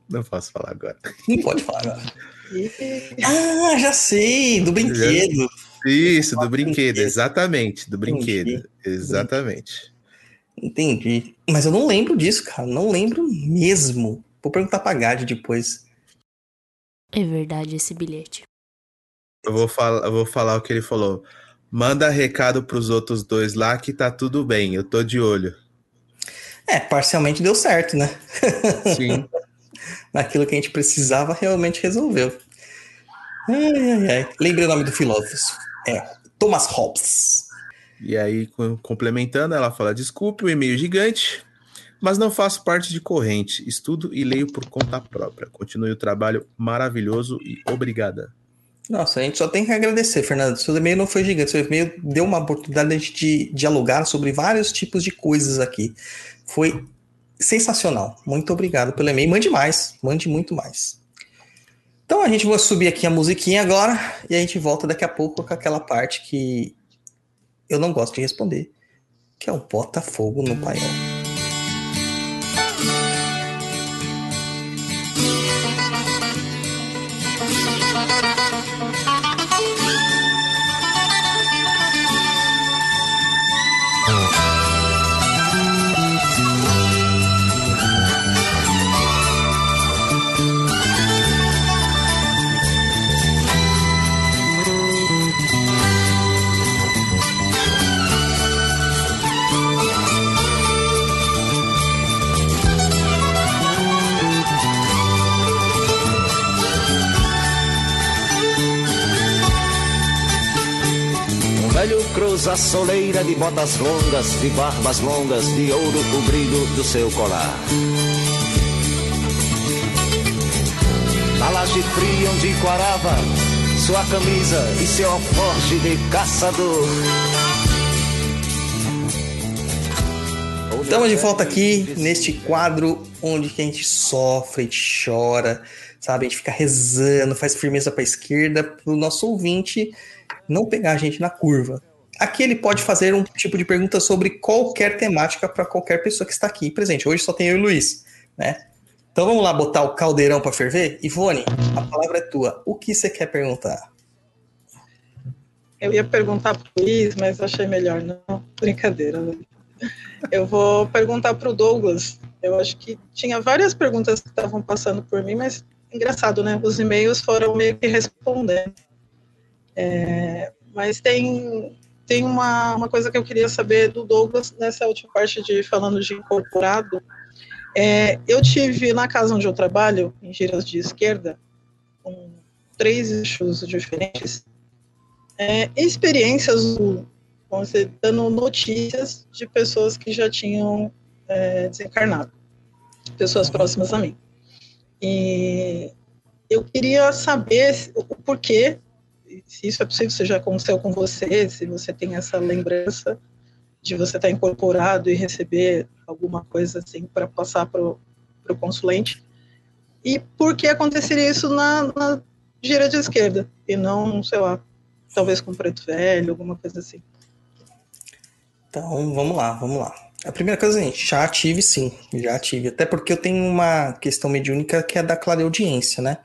Não posso falar agora. Não pode falar agora. ah, já sei, do brinquedo. Isso, do brinquedo, exatamente, do brinquedo. Entendi. Exatamente. Entendi. Mas eu não lembro disso, cara. Não lembro mesmo. Vou perguntar pra Gade depois. É verdade esse bilhete. Eu vou, falar, eu vou falar o que ele falou. Manda recado pros outros dois lá que tá tudo bem, eu tô de olho. É, parcialmente deu certo, né? Sim. Naquilo que a gente precisava, realmente resolveu. Ai, ai, ai. Lembrei o nome do filósofo. É, Thomas Hobbes. E aí, com- complementando, ela fala: desculpe o e-mail gigante, mas não faço parte de corrente. Estudo e leio por conta própria. Continue o trabalho maravilhoso e obrigada. Nossa, a gente só tem que agradecer, Fernando. Seu e-mail não foi gigante. Seu e-mail deu uma oportunidade de dialogar sobre vários tipos de coisas aqui. Foi sensacional. Muito obrigado pelo e-mail. Mande mais. Mande muito mais. Então a gente vai subir aqui a musiquinha agora e a gente volta daqui a pouco com aquela parte que eu não gosto de responder, que é o Botafogo no paiol. Soleira de botas longas, de barbas longas, de ouro o brilho do seu colar. Na laje fria onde quarava sua camisa e seu alforje de caçador. Estamos de volta aqui neste quadro onde a gente sofre, a gente chora, sabe? A gente fica rezando, faz firmeza para a esquerda, para o nosso ouvinte não pegar a gente na curva. Aqui ele pode fazer um tipo de pergunta sobre qualquer temática para qualquer pessoa que está aqui presente. Hoje só tem eu e o Luiz, né? Então vamos lá botar o caldeirão para ferver? Ivone, a palavra é tua. O que você quer perguntar? Eu ia perguntar para o Luiz, mas achei melhor não. Brincadeira. Né? Eu vou perguntar para o Douglas. Eu acho que tinha várias perguntas que estavam passando por mim, mas engraçado, né? Os e-mails foram meio que respondendo. É, mas tem, tem uma, uma coisa que eu queria saber do Douglas nessa última parte de falando de incorporado. É, eu tive na casa onde eu trabalho, em giras de esquerda, com três eixos diferentes, é, experiências, vamos dizer, dando notícias de pessoas que já tinham é, desencarnado, pessoas próximas a mim. E eu queria saber o porquê, se isso é possível, se já aconteceu com você, se você tem essa lembrança de você estar incorporado e receber alguma coisa assim para passar para o consulente. E por que aconteceria isso na, na gira de esquerda e não, sei lá, talvez com preto velho, alguma coisa assim. Então, vamos lá, vamos lá. A primeira coisa, gente, já tive sim, já tive. Até porque eu tenho uma questão mediúnica que é da clareaudiência, né?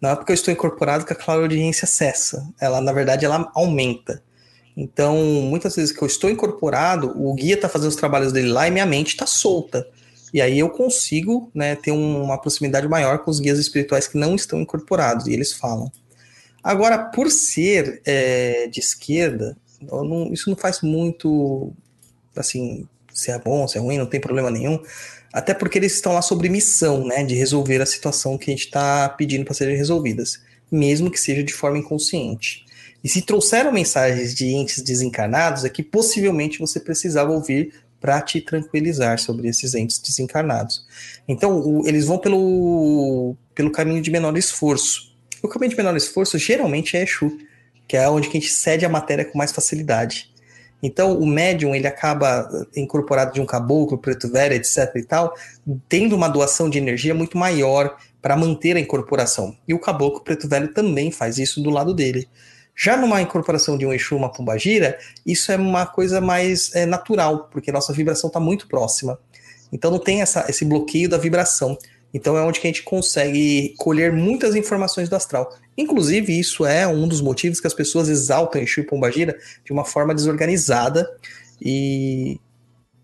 Não é porque eu estou incorporado que a clareaudiência cessa. Ela, na verdade, ela aumenta. Então, muitas vezes que eu estou incorporado, o guia está fazendo os trabalhos dele lá e minha mente está solta. E aí eu consigo né, ter uma proximidade maior com os guias espirituais que não estão incorporados, e eles falam. Agora, por ser é, de esquerda, não, isso não faz muito, assim, se é bom, se é ruim, não tem problema nenhum. Até porque eles estão lá sobre missão, né, de resolver a situação que a gente está pedindo para serem resolvidas, mesmo que seja de forma inconsciente. E se trouxeram mensagens de entes desencarnados, é que possivelmente você precisava ouvir para te tranquilizar sobre esses entes desencarnados. Então, o, eles vão pelo, pelo caminho de menor esforço. O caminho de menor esforço geralmente é Exu, que é onde a gente cede a matéria com mais facilidade. Então, o médium, ele acaba incorporado de um caboclo, preto velho, etc e tal, tendo uma doação de energia muito maior para manter a incorporação. E o caboclo preto velho também faz isso do lado dele. Já numa incorporação de um Exu, uma pombagira, isso é uma coisa mais é, natural, porque nossa vibração está muito próxima. Então não tem essa, esse bloqueio da vibração. Então é onde que a gente consegue colher muitas informações do astral. Inclusive, isso é um dos motivos que as pessoas exaltam Exu e Pombagira de uma forma desorganizada e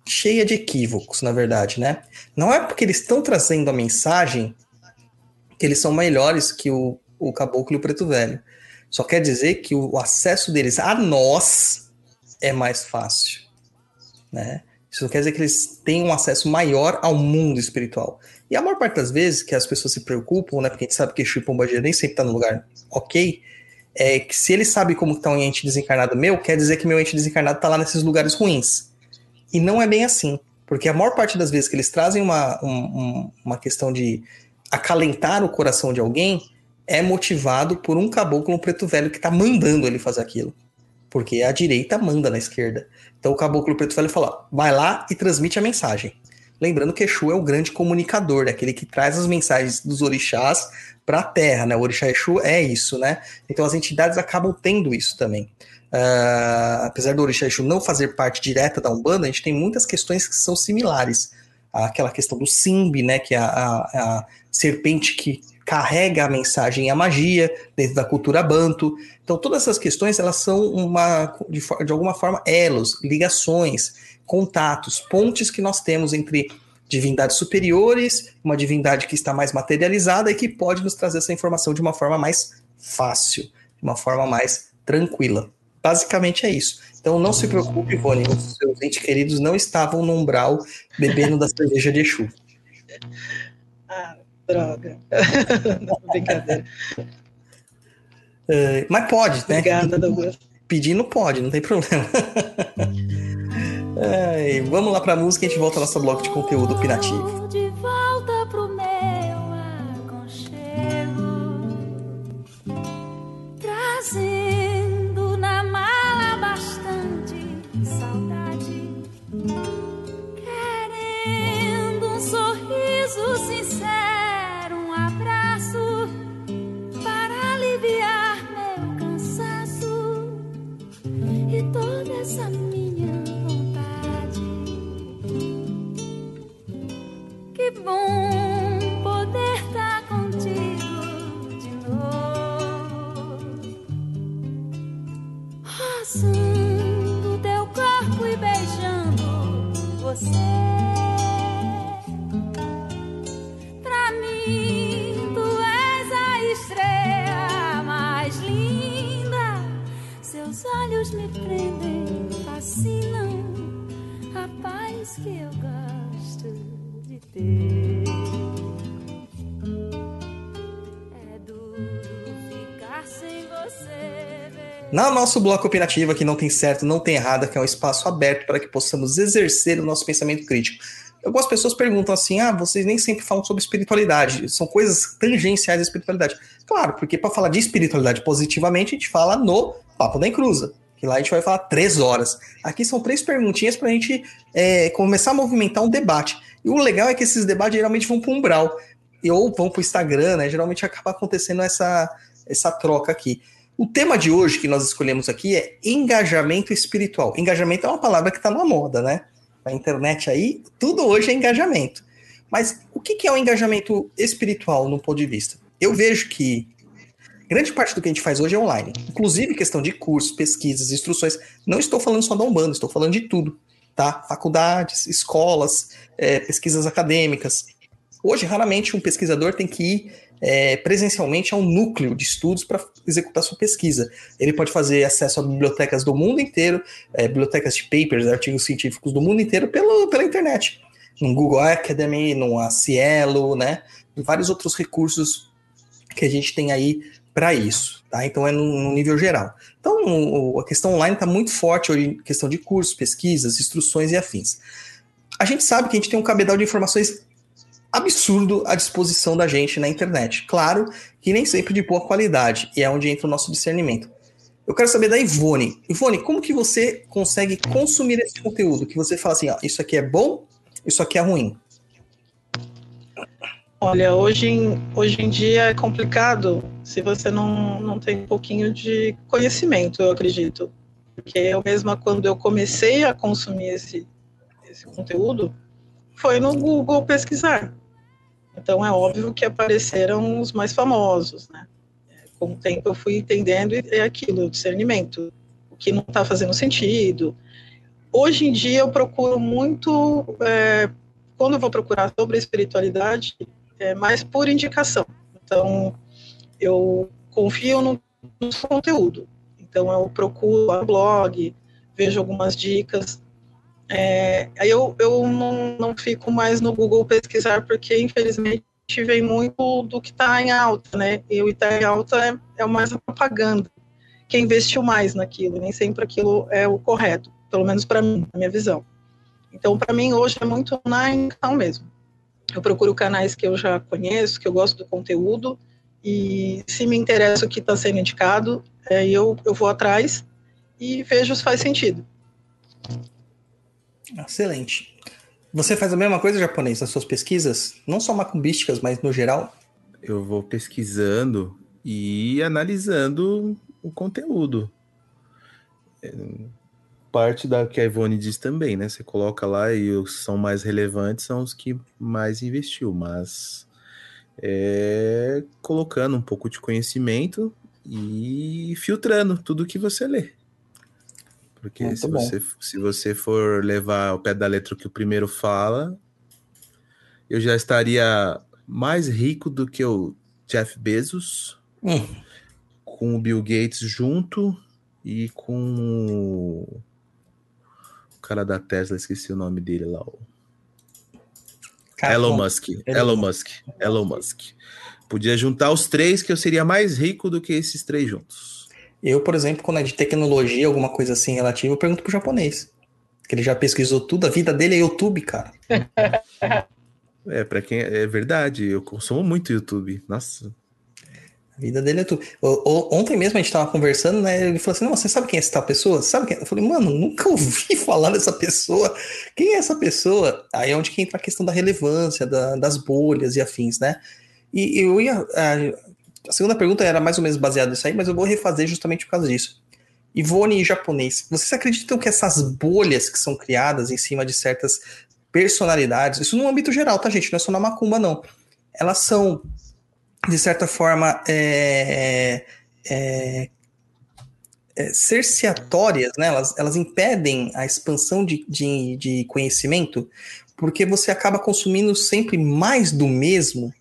cheia de equívocos, na verdade, né? Não é porque eles estão trazendo a mensagem que eles são melhores que o, o Caboclo e o Preto Velho. Só quer dizer que o acesso deles a nós é mais fácil, né? Isso quer dizer que eles têm um acesso maior ao mundo espiritual. E a maior parte das vezes que as pessoas se preocupam, né? Porque a gente sabe que e Pombagira nem sempre tá no lugar ok, é que se ele sabe como está um ente desencarnado meu, quer dizer que meu ente desencarnado está lá nesses lugares ruins. E não é bem assim. Porque a maior parte das vezes que eles trazem uma, um, uma questão de acalentar o coração de alguém, é motivado por um caboclo preto velho que está mandando ele fazer aquilo. Porque a direita manda na esquerda. Então o caboclo preto velho fala: vai lá e transmite a mensagem. Lembrando que Exu é o grande comunicador, né? aquele que traz as mensagens dos orixás para a Terra, né? O orixá Exu é isso, né? Então as entidades acabam tendo isso também. Uh, apesar do orixá Exu não fazer parte direta da Umbanda, a gente tem muitas questões que são similares. Aquela questão do Simbi, né? Que é a, a, a serpente que carrega a mensagem e a magia dentro da cultura banto. Então todas essas questões elas são uma de, de alguma forma elos, ligações contatos, pontes que nós temos entre divindades superiores, uma divindade que está mais materializada e que pode nos trazer essa informação de uma forma mais fácil, de uma forma mais tranquila. Basicamente é isso. Então não se preocupe, Ivone, os seus entes queridos não estavam no umbral bebendo da cerveja de Exu. Ah, droga. Brincadeira. Uh, mas pode, né? Obrigada, Douglas. Pedindo pode, não tem problema. Vamos lá pra música e a gente volta ao nosso bloco de conteúdo opinativo. No nosso bloco opinativo aqui não tem certo, não tem errado, que é um espaço aberto para que possamos exercer o nosso pensamento crítico. Algumas pessoas perguntam assim: ah, vocês nem sempre falam sobre espiritualidade, são coisas tangenciais à espiritualidade. Claro, porque para falar de espiritualidade positivamente, a gente fala no Papo da Encruza, que lá a gente vai falar três horas. Aqui são três perguntinhas para a gente é, começar a movimentar um debate. E o legal é que esses debates geralmente vão para o umbral, ou vão para o Instagram, né? Geralmente acaba acontecendo essa, essa troca aqui. O tema de hoje que nós escolhemos aqui é engajamento espiritual. Engajamento é uma palavra que está na moda, né? Na internet aí, tudo hoje é engajamento. Mas o que é o engajamento espiritual no ponto de vista? Eu vejo que grande parte do que a gente faz hoje é online. Inclusive questão de cursos, pesquisas, instruções. Não estou falando só da Umbanda, estou falando de tudo, tá? Faculdades, escolas, é, pesquisas acadêmicas. Hoje, raramente, um pesquisador tem que ir é, presencialmente um núcleo de estudos para executar sua pesquisa. Ele pode fazer acesso a bibliotecas do mundo inteiro, é, bibliotecas de papers, artigos científicos do mundo inteiro pelo, pela internet. No Google Academy, no Cielo, né? Vários outros recursos que a gente tem aí para isso, tá? Então é no, no nível geral. Então o- a questão online está muito forte hoje, questão de cursos, pesquisas, instruções e afins. A gente sabe que a gente tem um cabedal de informações absurdo à disposição da gente na internet. Claro que nem sempre de boa qualidade, e é onde entra o nosso discernimento. Eu quero saber da Ivone. Ivone, como que você consegue consumir esse conteúdo? Que você fala assim, ó, isso aqui é bom, isso aqui é ruim. Olha, hoje em, hoje em dia é complicado se você não, não tem um pouquinho de conhecimento, eu acredito. Porque eu mesma, quando eu comecei a consumir esse, esse conteúdo, foi no Google pesquisar. Então é óbvio que apareceram os mais famosos, né? Com o tempo eu fui entendendo e é aquilo, o discernimento, o que não está fazendo sentido. Hoje em dia eu procuro muito, é, quando eu vou procurar sobre espiritualidade, é mais por indicação. Então eu confio no, no conteúdo. Então eu procuro blog, vejo algumas dicas. É, aí eu, eu não, não fico mais no Google pesquisar, porque infelizmente vem muito do que está em alta, né? E o está em alta é, é mais a propaganda. Quem investiu mais naquilo, nem sempre aquilo é o correto, pelo menos para mim, na minha visão. Então, para mim, hoje é muito na indicação mesmo. Eu procuro canais que eu já conheço, que eu gosto do conteúdo, e se me interessa o que está sendo indicado, é, eu, eu vou atrás e vejo se faz sentido. Excelente. Você faz a mesma coisa, japonês, nas suas pesquisas? Não só macumbísticas, mas no geral? Eu vou pesquisando e analisando o conteúdo. É, Parte da que a Ivone diz também, né? Você coloca lá e os são mais relevantes são os que mais investiu, mas é, colocando um pouco de conhecimento e filtrando tudo que você lê. Porque Muito se bom. você, se você for levar ao pé da letra o que o primeiro fala, eu já estaria mais rico do que o Jeff Bezos, Hum, com o Bill Gates junto e com o cara da Tesla, esqueci o nome dele lá. o Elon Musk. Elon Elon Musk. Elon Musk. Podia juntar os três que eu seria mais rico do que esses três juntos. Eu, por exemplo, quando é de tecnologia, alguma coisa assim relativa, eu pergunto pro japonês. Que ele já pesquisou tudo, a vida dele é YouTube, cara. É, para quem é verdade, eu consumo muito YouTube. Nossa, A vida dele é tudo. Ontem mesmo a gente tava conversando, né? Ele falou assim: Não, você sabe quem é essa pessoa? Sabe quem? é?" Eu falei, mano, nunca ouvi falar dessa pessoa. Quem é essa pessoa? Aí é onde que entra a questão da relevância, da- das bolhas e afins, né? E eu ia. A, segunda pergunta era mais ou menos baseada nisso aí, mas eu vou refazer justamente por causa disso. Ivone e japonês, vocês acreditam que essas bolhas que são criadas em cima de certas personalidades, isso no âmbito geral, tá, gente? Não é só na macumba, não. Elas são, de certa forma, é, é, é, cerceatórias, né? Elas, elas impedem a expansão de, de, de conhecimento, porque você acaba consumindo sempre mais do mesmo.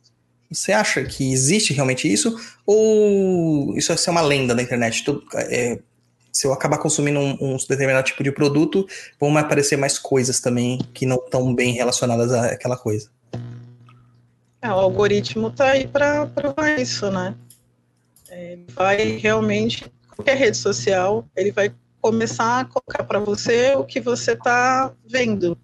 Você acha que existe realmente isso? Ou isso é uma lenda na internet? Tudo, é, se eu acabar consumindo um, um determinado tipo de produto, vão aparecer mais coisas também que não estão bem relacionadas àquela coisa. É, o algoritmo está aí para provar isso, né? É, Ele vai realmente, qualquer rede social, ele vai começar a colocar para você o que você está vendo.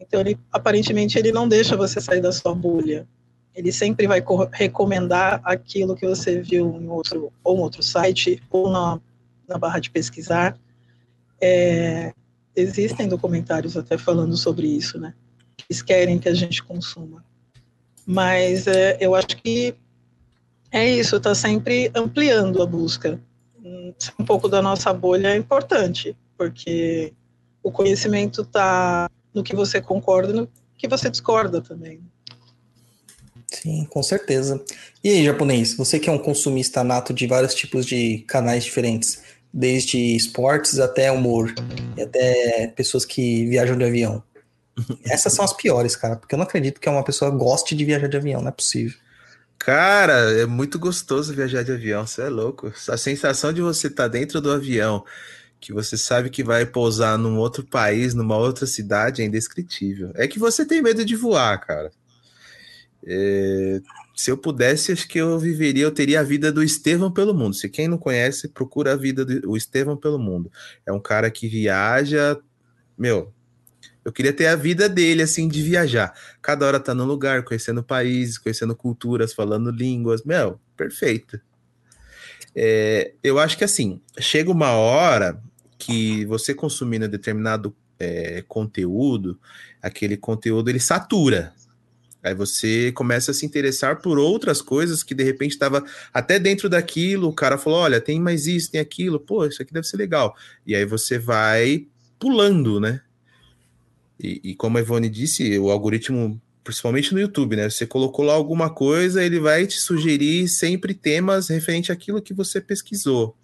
Então, ele, aparentemente, ele não deixa você sair da sua bolha. Ele sempre vai co- recomendar aquilo que você viu em outro, ou um outro site, ou na, na barra de pesquisar. É, existem documentários até falando sobre isso, né? Eles querem que a gente consuma. Mas é, eu acho que é isso, está sempre ampliando a busca. Hum, Um pouco da nossa bolha é importante, porque o conhecimento está no que você concorda e no que você discorda também. Sim, com certeza. E aí, japonês, você que é um consumista nato de vários tipos de canais diferentes, desde esportes até humor, e até pessoas que viajam de avião. Essas são as piores, cara, porque eu não acredito que uma pessoa goste de viajar de avião, não é possível. Cara, é muito gostoso viajar de avião, você é louco. A sensação de você estar dentro do avião, que você sabe que vai pousar num outro país, numa outra cidade, é indescritível. É que você tem medo de voar, cara. É, se eu pudesse, acho que eu viveria, eu teria a vida do Estevão pelo mundo. Se quem não conhece, procura a vida do Estevão pelo mundo. É um cara que viaja, meu, eu queria ter a vida dele, assim, de viajar. Cada hora tá num lugar, conhecendo países, conhecendo culturas, falando línguas. Meu, perfeito. É, eu acho que, assim, chega uma hora que você consumindo determinado é, conteúdo, aquele conteúdo, ele satura. Aí você começa a se interessar por outras coisas que de repente estava até dentro daquilo. O cara falou: olha, tem mais isso, tem aquilo, pô, isso aqui deve ser legal. E aí você vai pulando, né? E, e como a Ivone disse, o algoritmo, principalmente no YouTube, né? Você colocou lá alguma coisa, ele vai te sugerir sempre temas referente àquilo que você pesquisou.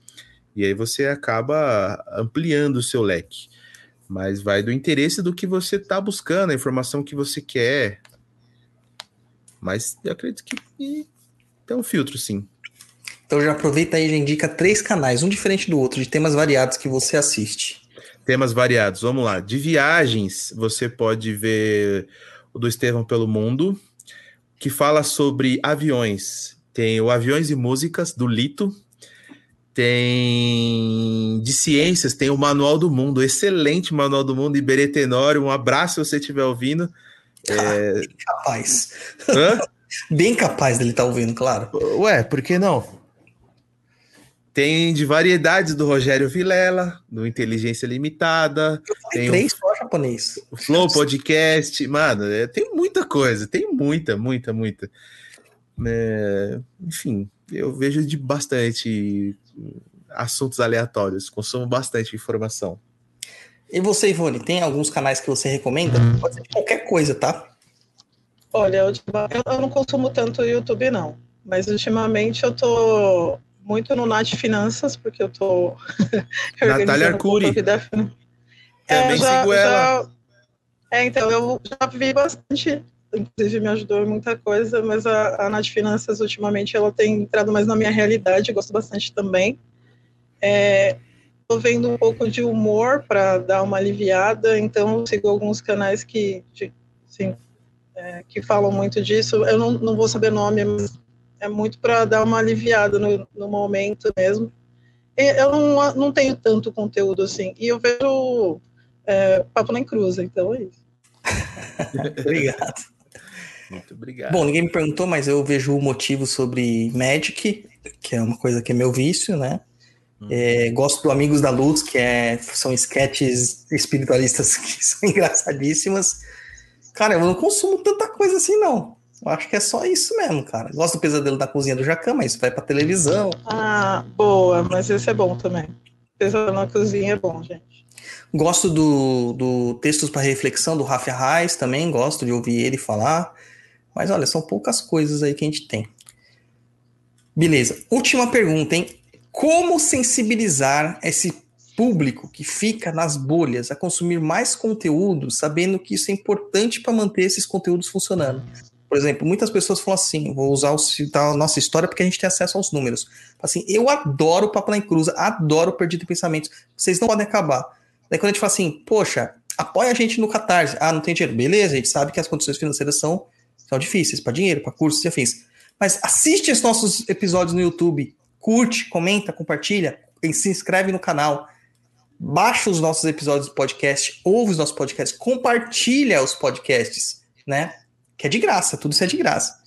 E aí você acaba ampliando o seu leque. Mas vai do interesse do que você está buscando, a informação que você quer. Mas eu acredito que tem um filtro, sim. Então já aproveita aí e já indica três canais, um diferente do outro, de temas variados que você assiste. Temas variados, vamos lá. De viagens, você pode ver o do Estevão pelo Mundo, que fala sobre aviões. Tem o Aviões e Músicas, do Lito. Tem de ciências, tem o Manual do Mundo, excelente Manual do Mundo, Iberê Tenório. Um abraço se você estiver ouvindo. É... Bem capaz. Hã? Bem capaz dele estar ouvindo, claro. Ué, por que não? Tem de variedades do Rogério Vilela, do Inteligência Limitada. Tem três só japonês. O Flow Podcast. Mano, é, tem muita coisa. Tem muita, muita, muita. É, enfim, eu vejo de bastante assuntos aleatórios. Consumo bastante informação. E você, Ivone, tem alguns canais que você recomenda? Pode ser de qualquer coisa, tá? Olha, eu, eu não consumo tanto o YouTube, não. Mas ultimamente eu tô muito no Nath Finanças, porque eu tô. Natália Arcuri. Também é, já, sigo ela. Já... É, então, eu já vi bastante, inclusive me ajudou em muita coisa, mas a, a Nath Finanças, ultimamente, ela tem entrado mais na minha realidade, gosto bastante também. É, tô vendo um pouco de humor para dar uma aliviada, então eu sigo alguns canais que, de, assim, é, que falam muito disso. Eu não, não vou saber nome, mas é muito para dar uma aliviada no, no momento mesmo. E eu não, não tenho tanto conteúdo assim, e eu vejo é, Papo nem Cruza, então é isso. Obrigado. Muito obrigado. Bom, ninguém me perguntou, mas eu vejo o motivo sobre Magic, que é uma coisa que é meu vício, né? Hum. É, gosto do Amigos da Luz, que é, são sketches espiritualistas que são engraçadíssimas. Cara, eu não consumo tanta coisa assim, não. Eu acho que é só isso mesmo, cara. Gosto do Pesadelo da Cozinha do Jacan, mas vai pra televisão. Ah, boa, mas esse é bom também. Pesadelo na Cozinha é bom, gente. Gosto do, do Textos para Reflexão do Rafa Reis também, gosto de ouvir ele falar. Mas olha, são poucas coisas aí que a gente tem. Beleza. Última pergunta, hein? Como sensibilizar esse público que fica nas bolhas a consumir mais conteúdo, sabendo que isso é importante para manter esses conteúdos funcionando? Por exemplo, muitas pessoas falam assim: vou usar o, citar a nossa história porque a gente tem acesso aos números. Assim, eu adoro o Papo na adoro o Perdido em Pensamentos. Vocês não podem acabar. Daí quando a gente fala assim, poxa, apoia a gente no Catarse. Ah, não tem dinheiro. Beleza, a gente sabe que as condições financeiras são, são difíceis para dinheiro, para cursos e afins. Mas assiste os nossos episódios no YouTube, curte, comenta, compartilha, se inscreve no canal, baixa os nossos episódios do podcast, ouve os nossos podcasts, compartilha os podcasts, né? Que é de graça, tudo isso é de graça.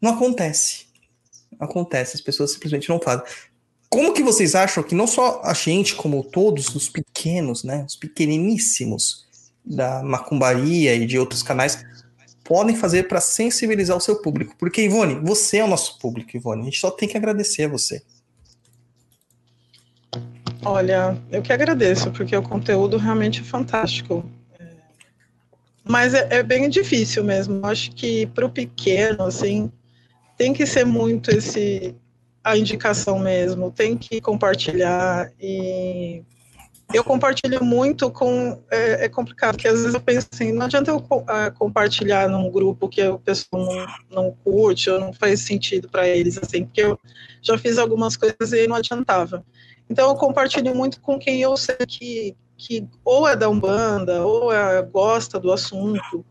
Não acontece. Não acontece, as pessoas simplesmente não fazem. Como que vocês acham que não só a gente, como todos os pequenos, né, os pequeniníssimos da macumbaria e de outros canais, podem fazer para sensibilizar o seu público? Porque, Ivone, você é o nosso público, Ivone. A gente só tem que agradecer a você. Olha, eu que agradeço, porque o conteúdo realmente é fantástico. É, Mas é, é bem difícil mesmo. Acho que para o pequeno, assim, tem que ser muito esse a indicação mesmo. Tem que compartilhar e eu compartilho muito com é, é complicado porque às vezes eu penso assim, não adianta eu ah, compartilhar num grupo que o pessoal não, não curte ou não faz sentido para eles assim, porque eu já fiz algumas coisas e não adiantava. Então eu compartilho muito com quem eu sei que que ou é da Umbanda ou é, gosta do assunto,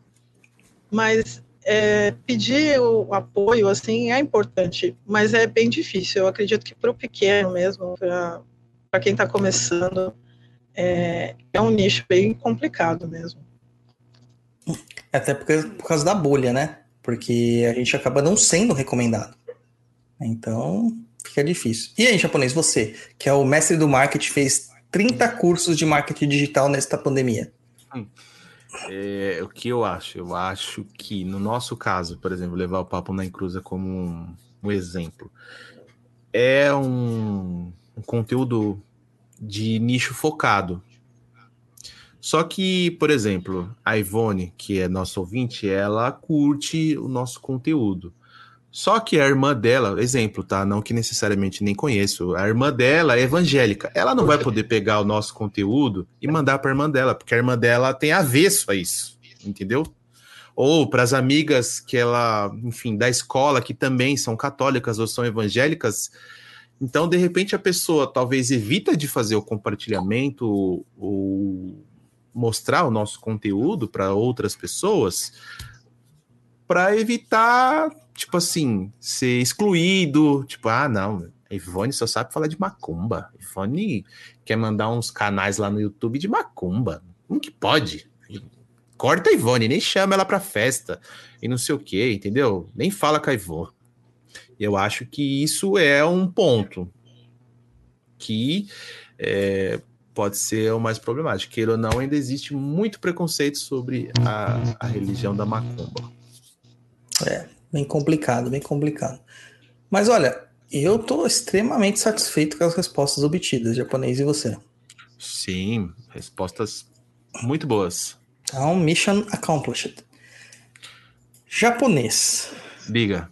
mas é, pedir o apoio assim é importante, mas é bem difícil. Eu acredito que para o pequeno mesmo, para quem está começando, é, é um nicho bem complicado mesmo. Até porque, por causa da bolha, né? Porque a gente acaba não sendo recomendado. Então, fica difícil. E aí, japonês, você, que é o mestre do marketing, fez 30 cursos de marketing digital nesta pandemia. É, o que eu acho? Eu acho que, no nosso caso, por exemplo, levar o Papo na Encruza como um, um exemplo, é um, um conteúdo de nicho focado. Só que, por exemplo, a Ivone, que é nossa ouvinte, ela curte o nosso conteúdo. Só que a irmã dela, exemplo, tá? Não que necessariamente nem conheço, a irmã dela é evangélica. Ela não vai poder pegar o nosso conteúdo e mandar para a irmã dela, porque a irmã dela tem avesso a isso, entendeu? Ou para as amigas que ela, enfim, da escola, que também são católicas ou são evangélicas. Então, de repente, a pessoa talvez evita de fazer o compartilhamento ou mostrar o nosso conteúdo para outras pessoas para evitar, tipo assim, ser excluído. Tipo, ah, não, Ivone só sabe falar de macumba. Ivone quer mandar uns canais lá no YouTube de macumba. Como que pode? Corta a Ivone, nem chama ela pra festa e não sei o que, entendeu? Nem fala com a Ivone. Eu acho que isso é um ponto que é, pode ser o mais problemático. Queira ou não, ainda existe muito preconceito sobre a, a religião da macumba. É, bem complicado, bem complicado. Mas olha, eu tô extremamente satisfeito com as respostas obtidas, japonês e você. Sim, respostas muito boas. Então, mission accomplished. Japonês. Diga.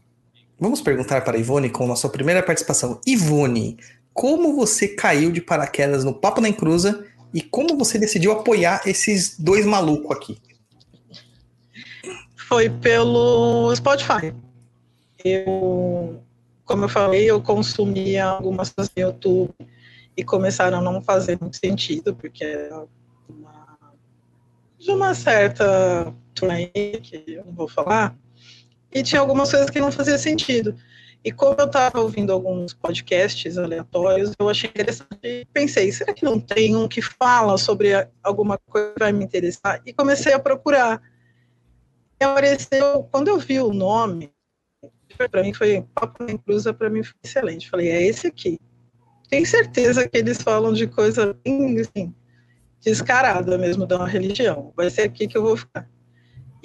Vamos perguntar para a Ivone com nossa primeira participação. Ivone, como você caiu de paraquedas no Papo na Encruza e como você decidiu apoiar esses dois malucos aqui? Foi pelo Spotify. Eu, como eu falei, eu consumia algumas coisas no YouTube e começaram a não fazer muito sentido, porque era uma, de uma certa que eu não vou falar, e tinha algumas coisas que não faziam sentido. E como eu estava ouvindo alguns podcasts aleatórios, eu achei interessante e pensei, será que não tem um que fala sobre alguma coisa que vai me interessar? E comecei a procurar. E apareceu, quando eu vi o nome, para mim foi Papo na Encruza, para mim foi excelente. Falei, é esse aqui. Tenho certeza que eles falam de coisa bem assim, descarada mesmo da religião. Vai ser aqui que eu vou ficar.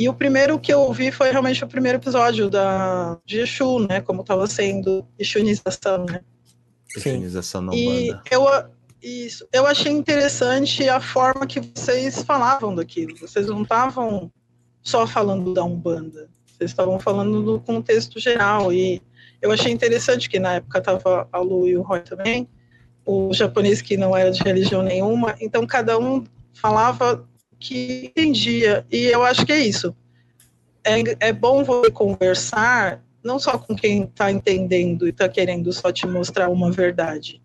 E o primeiro que eu ouvi foi realmente o primeiro episódio da, de Exu, né? Como estava sendo Exunização, né? Exunização não E eu, isso, eu achei interessante a forma que vocês falavam daquilo. Vocês não estavam só falando da Umbanda. Vocês estavam falando do contexto geral. E eu achei interessante que na época tava a Lu e o Roy também, o japonês que não era de religião nenhuma, então cada um falava que entendia, e eu acho que é isso. É, é bom você conversar não só com quem está entendendo e está querendo só te mostrar uma verdade.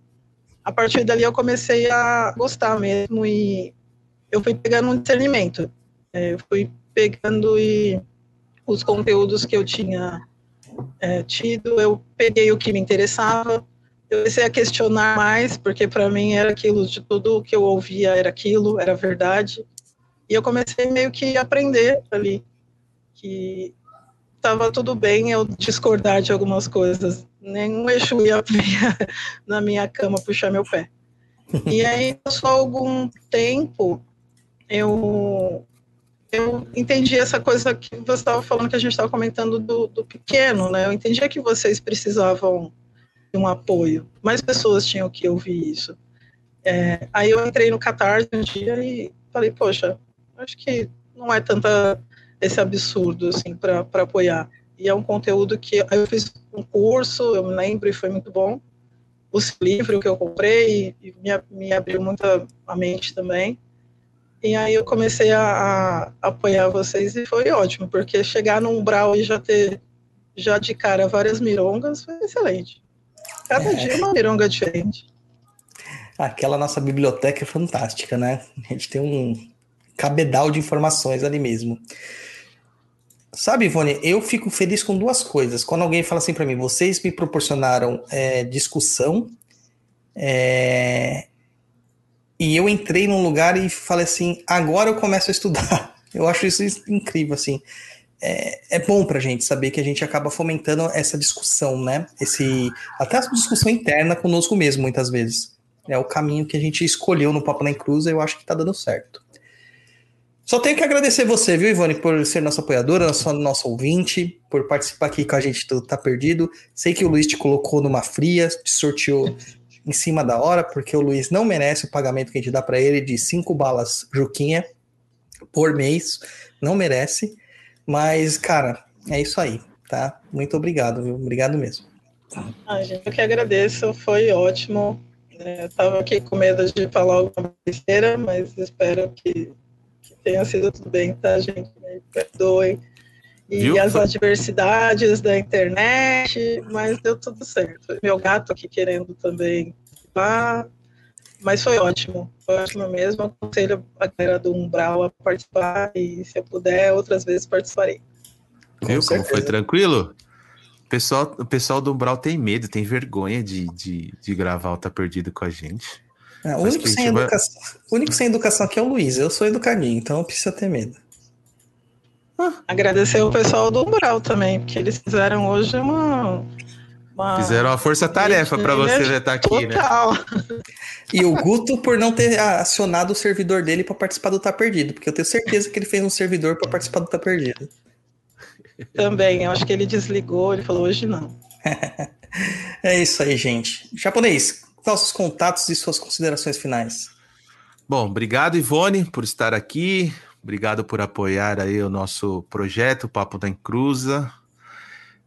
A partir dali eu comecei a gostar mesmo e eu fui pegando um discernimento. É, eu fui pegando e os conteúdos que eu tinha é, tido, eu peguei o que me interessava, eu comecei a questionar mais, porque para mim era aquilo, de tudo que eu ouvia era aquilo, era verdade. E eu comecei meio que a aprender ali, que estava tudo bem eu discordar de algumas coisas. Nenhum eixo ia na minha cama puxar meu pé. E aí, só algum tempo, eu eu entendi essa coisa que você estava falando, que a gente estava comentando do, do, pequeno, né? Eu entendia que vocês precisavam de um apoio, mais pessoas tinham que ouvir isso. É, aí eu entrei no Catarse um dia e falei, poxa, acho que não é tanta esse absurdo assim para apoiar. E é um conteúdo que eu fiz um curso, eu me lembro e foi muito bom. O livro que eu comprei e me, me abriu muito a mente também. E aí eu comecei a, a, apoiar vocês e foi ótimo, porque chegar no umbral e já ter já de cara várias mirongas foi excelente. Cada é. dia uma mironga diferente. Aquela nossa biblioteca é fantástica, né? A gente tem um cabedal de informações ali mesmo. Sabe, Ivone, eu fico feliz com duas coisas. Quando alguém fala assim para mim, vocês me proporcionaram é, discussão é, e eu entrei num lugar e falei assim, agora eu começo a estudar. Eu acho isso incrível, assim. É, é bom pra gente saber que a gente acaba fomentando essa discussão, né? Esse, até a discussão interna conosco mesmo, muitas vezes. É o caminho que a gente escolheu no Papo na Cruz eu acho que tá dando certo. Só tenho que agradecer você, viu, Ivone, por ser nossa apoiadora, nossa, nossa ouvinte, por participar aqui com a gente do Tá Perdido. Sei que o Luiz te colocou numa fria, te sorteou em cima da hora, porque o Luiz não merece o pagamento que a gente dá para ele de cinco balas Juquinha por mês, não merece. Mas, cara, é isso aí, tá? Muito obrigado, viu? Obrigado mesmo. Ah, eu que agradeço, foi ótimo. É, eu aqui com medo de falar alguma besteira, mas espero que tenha sido tudo bem, tá, gente? Me perdoem e Viu? as adversidades da internet, mas deu tudo certo. Meu gato aqui querendo também lá, mas foi ótimo, foi ótimo mesmo. Aconselho a galera do Umbral a participar e se eu puder, outras vezes participarei. Viu como foi tranquilo? O pessoal, o pessoal do Umbral tem medo, tem vergonha de, de, de gravar o Tá Perdido com a gente. É, o, único sem vai... educação, o único sem educação aqui é o Luiz, eu sou educadinho, então precisa ter medo. Agradecer o pessoal do Umbral também, porque eles fizeram hoje uma. uma... Fizeram uma força-tarefa para você estar tá aqui, né? Total. né? E o Guto por não ter acionado o servidor dele para participar do Tá Perdido, porque eu tenho certeza que ele fez um servidor para participar do Tá Perdido. Também, eu acho que ele desligou, ele falou hoje não. é isso aí, gente. Japonês, nossos contatos e suas considerações finais. Bom, obrigado, Ivone, por estar aqui. Obrigado por apoiar aí o nosso projeto Papo da Encruza.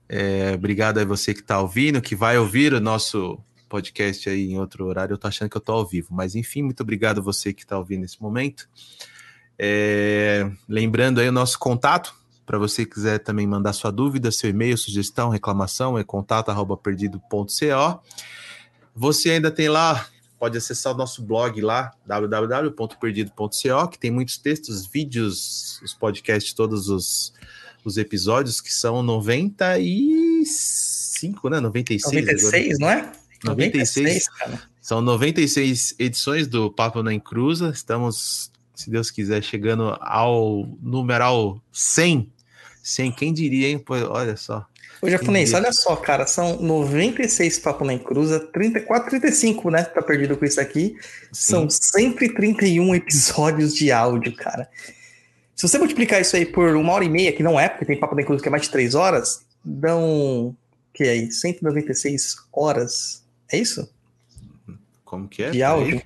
É, obrigado a você que está ouvindo, que vai ouvir o nosso podcast aí em outro horário. Eu estou achando que eu estou ao vivo, mas enfim, muito obrigado a você que está ouvindo nesse momento. É, lembrando aí o nosso contato, para você que quiser também mandar sua dúvida, seu e-mail, sugestão, reclamação, é contato@perdido.co. Você ainda tem lá pode acessar o nosso blog lá, www.perdido.co, que tem muitos textos, vídeos, os podcasts, todos os, os episódios, que são 95, né? 96. 96, agora. não é? 96. 96 cara. São 96 edições do Papo na Encruza. Estamos, se Deus quiser, chegando ao numeral 100. 100, quem diria, hein? Pô, olha só. Ô, japonês, olha só, cara, são 96 papo na encruza, 34, 35, né? Tá perdido com isso aqui. Sim. São 131 episódios de áudio, cara. Se você multiplicar isso aí por uma hora e meia, que não é, porque tem papo na encruza que é mais de 3 horas, dão. que é aí? 196 horas. É isso? Como que é? De áudio.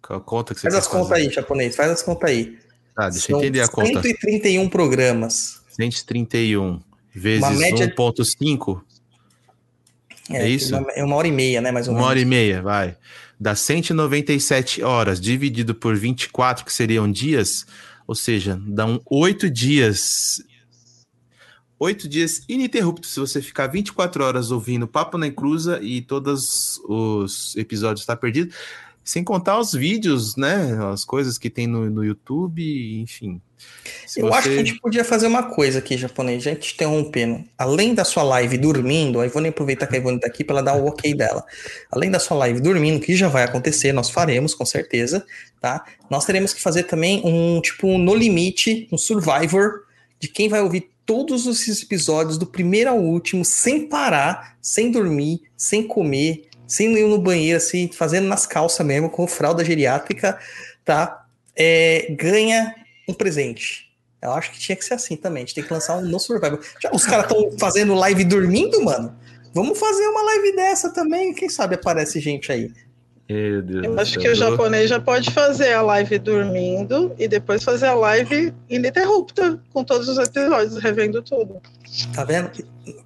Qual conta que você Faz as contas aí, japonês, faz as contas aí. Ah, deixa eu entender a conta. 131 programas. 131 vezes média... 1.5. É, isso? Uma, é uma hora e meia, né? Mais ou Uma menos. hora e meia, vai. Dá 197 horas, dividido por 24, que seriam dias, ou seja, dão oito dias. Oito dias ininterruptos. Se você ficar 24 horas ouvindo Papo na Encruza e todos os episódios tá perdido, sem contar os vídeos, né? As coisas que tem no, no YouTube, enfim. Se Eu você- acho que a gente podia fazer uma coisa aqui, japonês, já te interrompendo. Além da sua live dormindo, a Ivone aproveitar que a Ivone tá aqui para ela dar o ok dela. Além da sua live dormindo, que já vai acontecer, nós faremos com certeza, tá? Nós teremos que fazer também um tipo um no limite, um survivor de quem vai ouvir todos esses episódios do primeiro ao último sem parar, sem dormir, sem comer, sem ir no banheiro assim, fazendo nas calças mesmo com fralda geriátrica, tá? É, ganha um presente. Eu acho que tinha que ser assim também. A gente tem que lançar um no Survival. Já os caras estão fazendo live dormindo, mano? Vamos fazer uma live dessa também. Quem sabe aparece gente aí. Meu Deus Eu acho que o japonês já pode fazer a live dormindo e depois fazer a live ininterrupta com todos os episódios, revendo tudo. Tá vendo?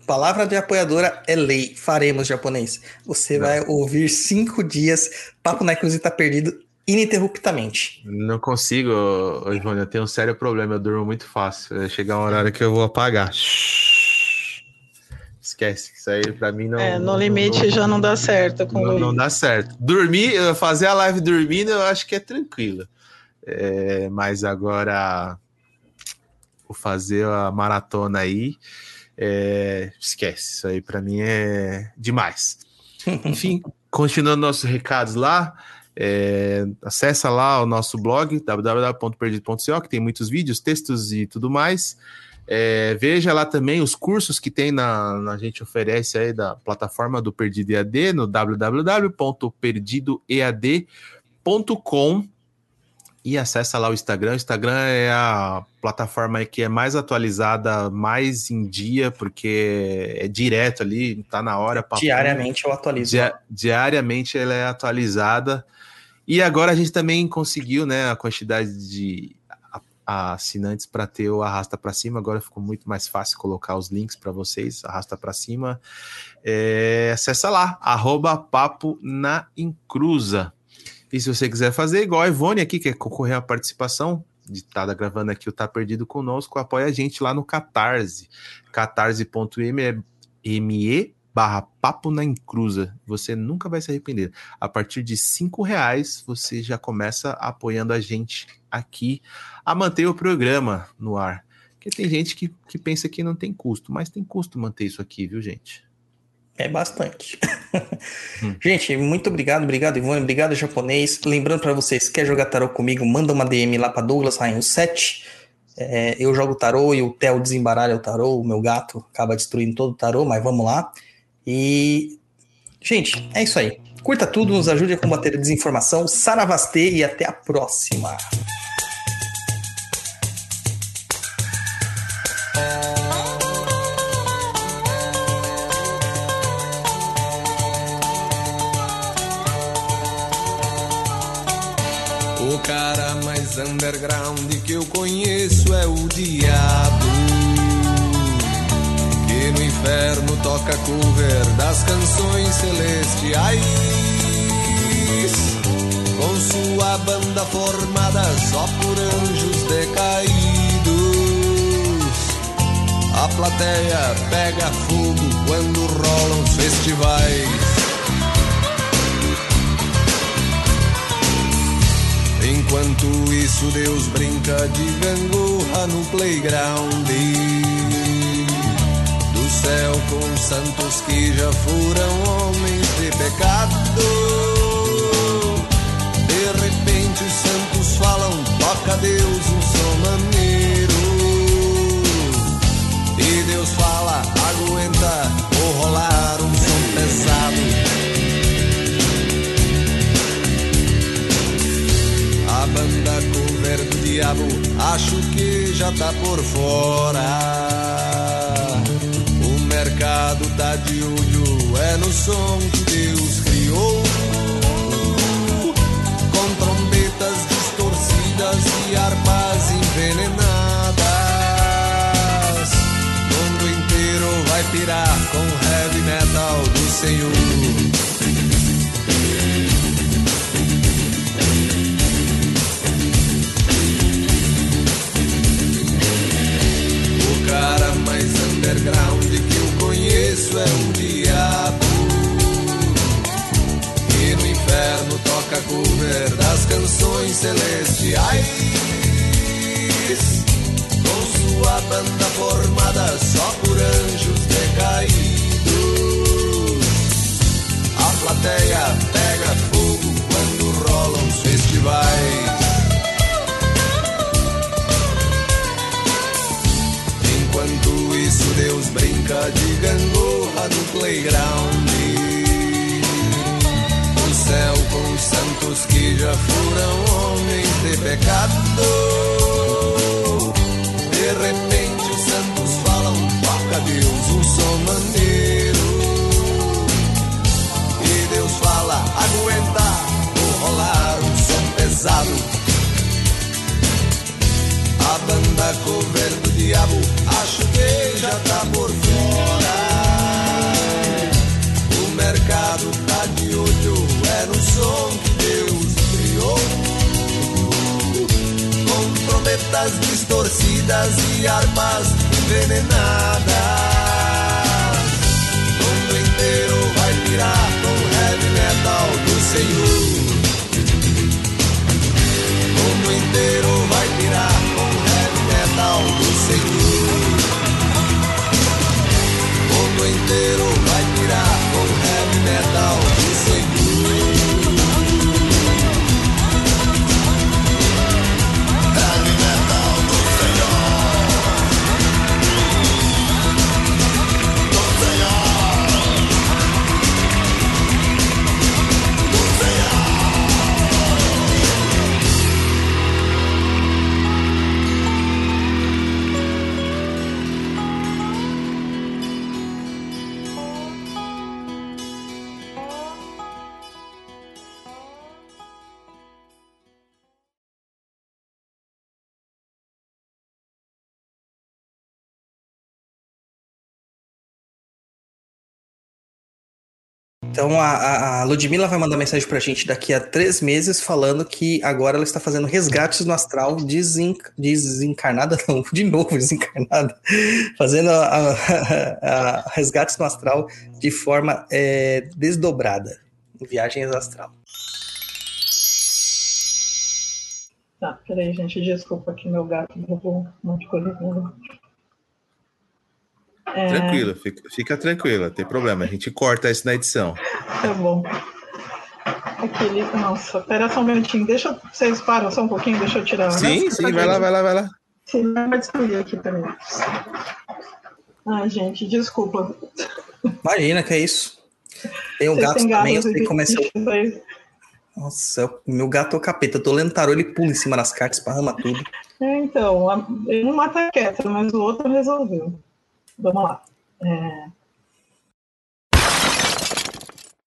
Palavra de apoiadora é lei. Faremos, japonês. Você vai ouvir cinco dias. Papo na Cruz tá perdido ininterruptamente. Não consigo, Ivone, eu tenho um sério problema, eu durmo muito fácil. Vai chegar um horário que eu vou apagar. Esquece, isso aí pra mim não. é, no limite já não dá certo com não, não dá certo. Dormir, fazer a live dormindo, eu acho que é tranquilo. É, mas agora, vou fazer a maratona aí, é, esquece. Isso aí pra mim é demais. Enfim, continuando nossos recados lá, é, acessa lá o nosso blog www.perdido.co, que tem muitos vídeos, textos e tudo mais. É, veja lá também os cursos que tem na, na- a gente oferece aí da plataforma do Perdido EAD no www.perdidoead.com e acessa lá o Instagram. O Instagram é a plataforma que é mais atualizada, mais em dia, porque é direto ali, tá na hora. papum. Diariamente eu atualizo. Dia- diariamente ela é atualizada. E agora a gente também conseguiu, né, a quantidade de a- assinantes para ter o arrasta para cima. Agora ficou muito mais fácil colocar os links para vocês. Arrasta para cima. É, acessa lá, arroba papo na encruza. E se você quiser fazer igual a Ivone aqui, que quer concorrer à participação, de estar gravando aqui o Tá Perdido conosco, apoia a gente lá no Catarse, catarse.me barra papo na encruza. Você nunca vai se arrepender. A partir de cinco reais, você já começa apoiando a gente aqui a manter o programa no ar. Porque tem gente que, que pensa que não tem custo, mas tem custo manter isso aqui, viu, gente? É bastante. Gente, muito obrigado, obrigado, Ivone, obrigado, japonês. Lembrando para vocês, quer jogar tarô comigo, manda uma DM lá para Douglas Rainho 7. É, eu jogo tarô e o Theo desembaralha o tarô, o meu gato acaba destruindo todo o tarô, mas vamos lá. E, gente, é isso aí. Curta tudo, nos ajude a combater a desinformação. Saravastê e até a próxima. O cara mais underground que eu conheço é o diabo. Inferno toca cover das canções celestiais. Com sua banda formada só por anjos decaídos. A plateia pega fogo quando rolam os festivais. Enquanto isso, Deus brinca de gangorra no playground. Céu com santos que já foram homens de pecado. De repente, os santos falam: toca Deus um som maneiro. E Deus fala: aguenta, vou rolar um som pesado. A banda cover do diabo, acho que já tá por fora. Mercado tá de olho, é no som que Deus criou. Com trombetas distorcidas e harpas envenenadas. O mundo inteiro vai pirar com heavy metal do Senhor. cover das canções celestiais. Com sua banda formada só por anjos decaídos. A plateia pega fogo quando rolam os festivais. Enquanto isso, Deus brinca de gangorra no playground. Os santos que já foram homens de pecado. De repente os santos falam, toca Deus um som maneiro. E Deus fala, aguenta, vou rolar um som pesado. A banda cover do diabo, acho que já tá por Trombetas distorcidas e armas envenenadas. O mundo inteiro vai pirar com heavy metal do Senhor. O mundo inteiro vai pirar com heavy metal do Senhor. O mundo inteiro vai pirar com heavy metal do Senhor. Então a, a- Ludmilla vai mandar mensagem pra gente daqui a três meses falando que agora ela está fazendo resgates no astral desen- desencarnada, não, de novo desencarnada, fazendo a- a- a resgates no astral de forma é, desdobrada, viagens astral. Tá, peraí, gente, desculpa que meu gato derrubou um monte de coisa. É, Tranquilo, fica, fica tranquila, tem problema. A gente corta isso na edição. Tá bom. Aquele, nossa, pera só um minutinho, deixa eu, vocês param só um pouquinho, deixa eu tirar. Sim, sim, vai lá, vai lá, vai lá. Senão vai destruir aqui também. Ai, gente, desculpa. Imagina que é isso. Tem um gato também, eu sei como é seu. Nossa, meu gato é o capeta. Eu tô lendo tarô, ele pula em cima das cartas, esparrama tudo. É, então, a- ele não mata quieto, mas o outro resolveu. Vamos lá. É,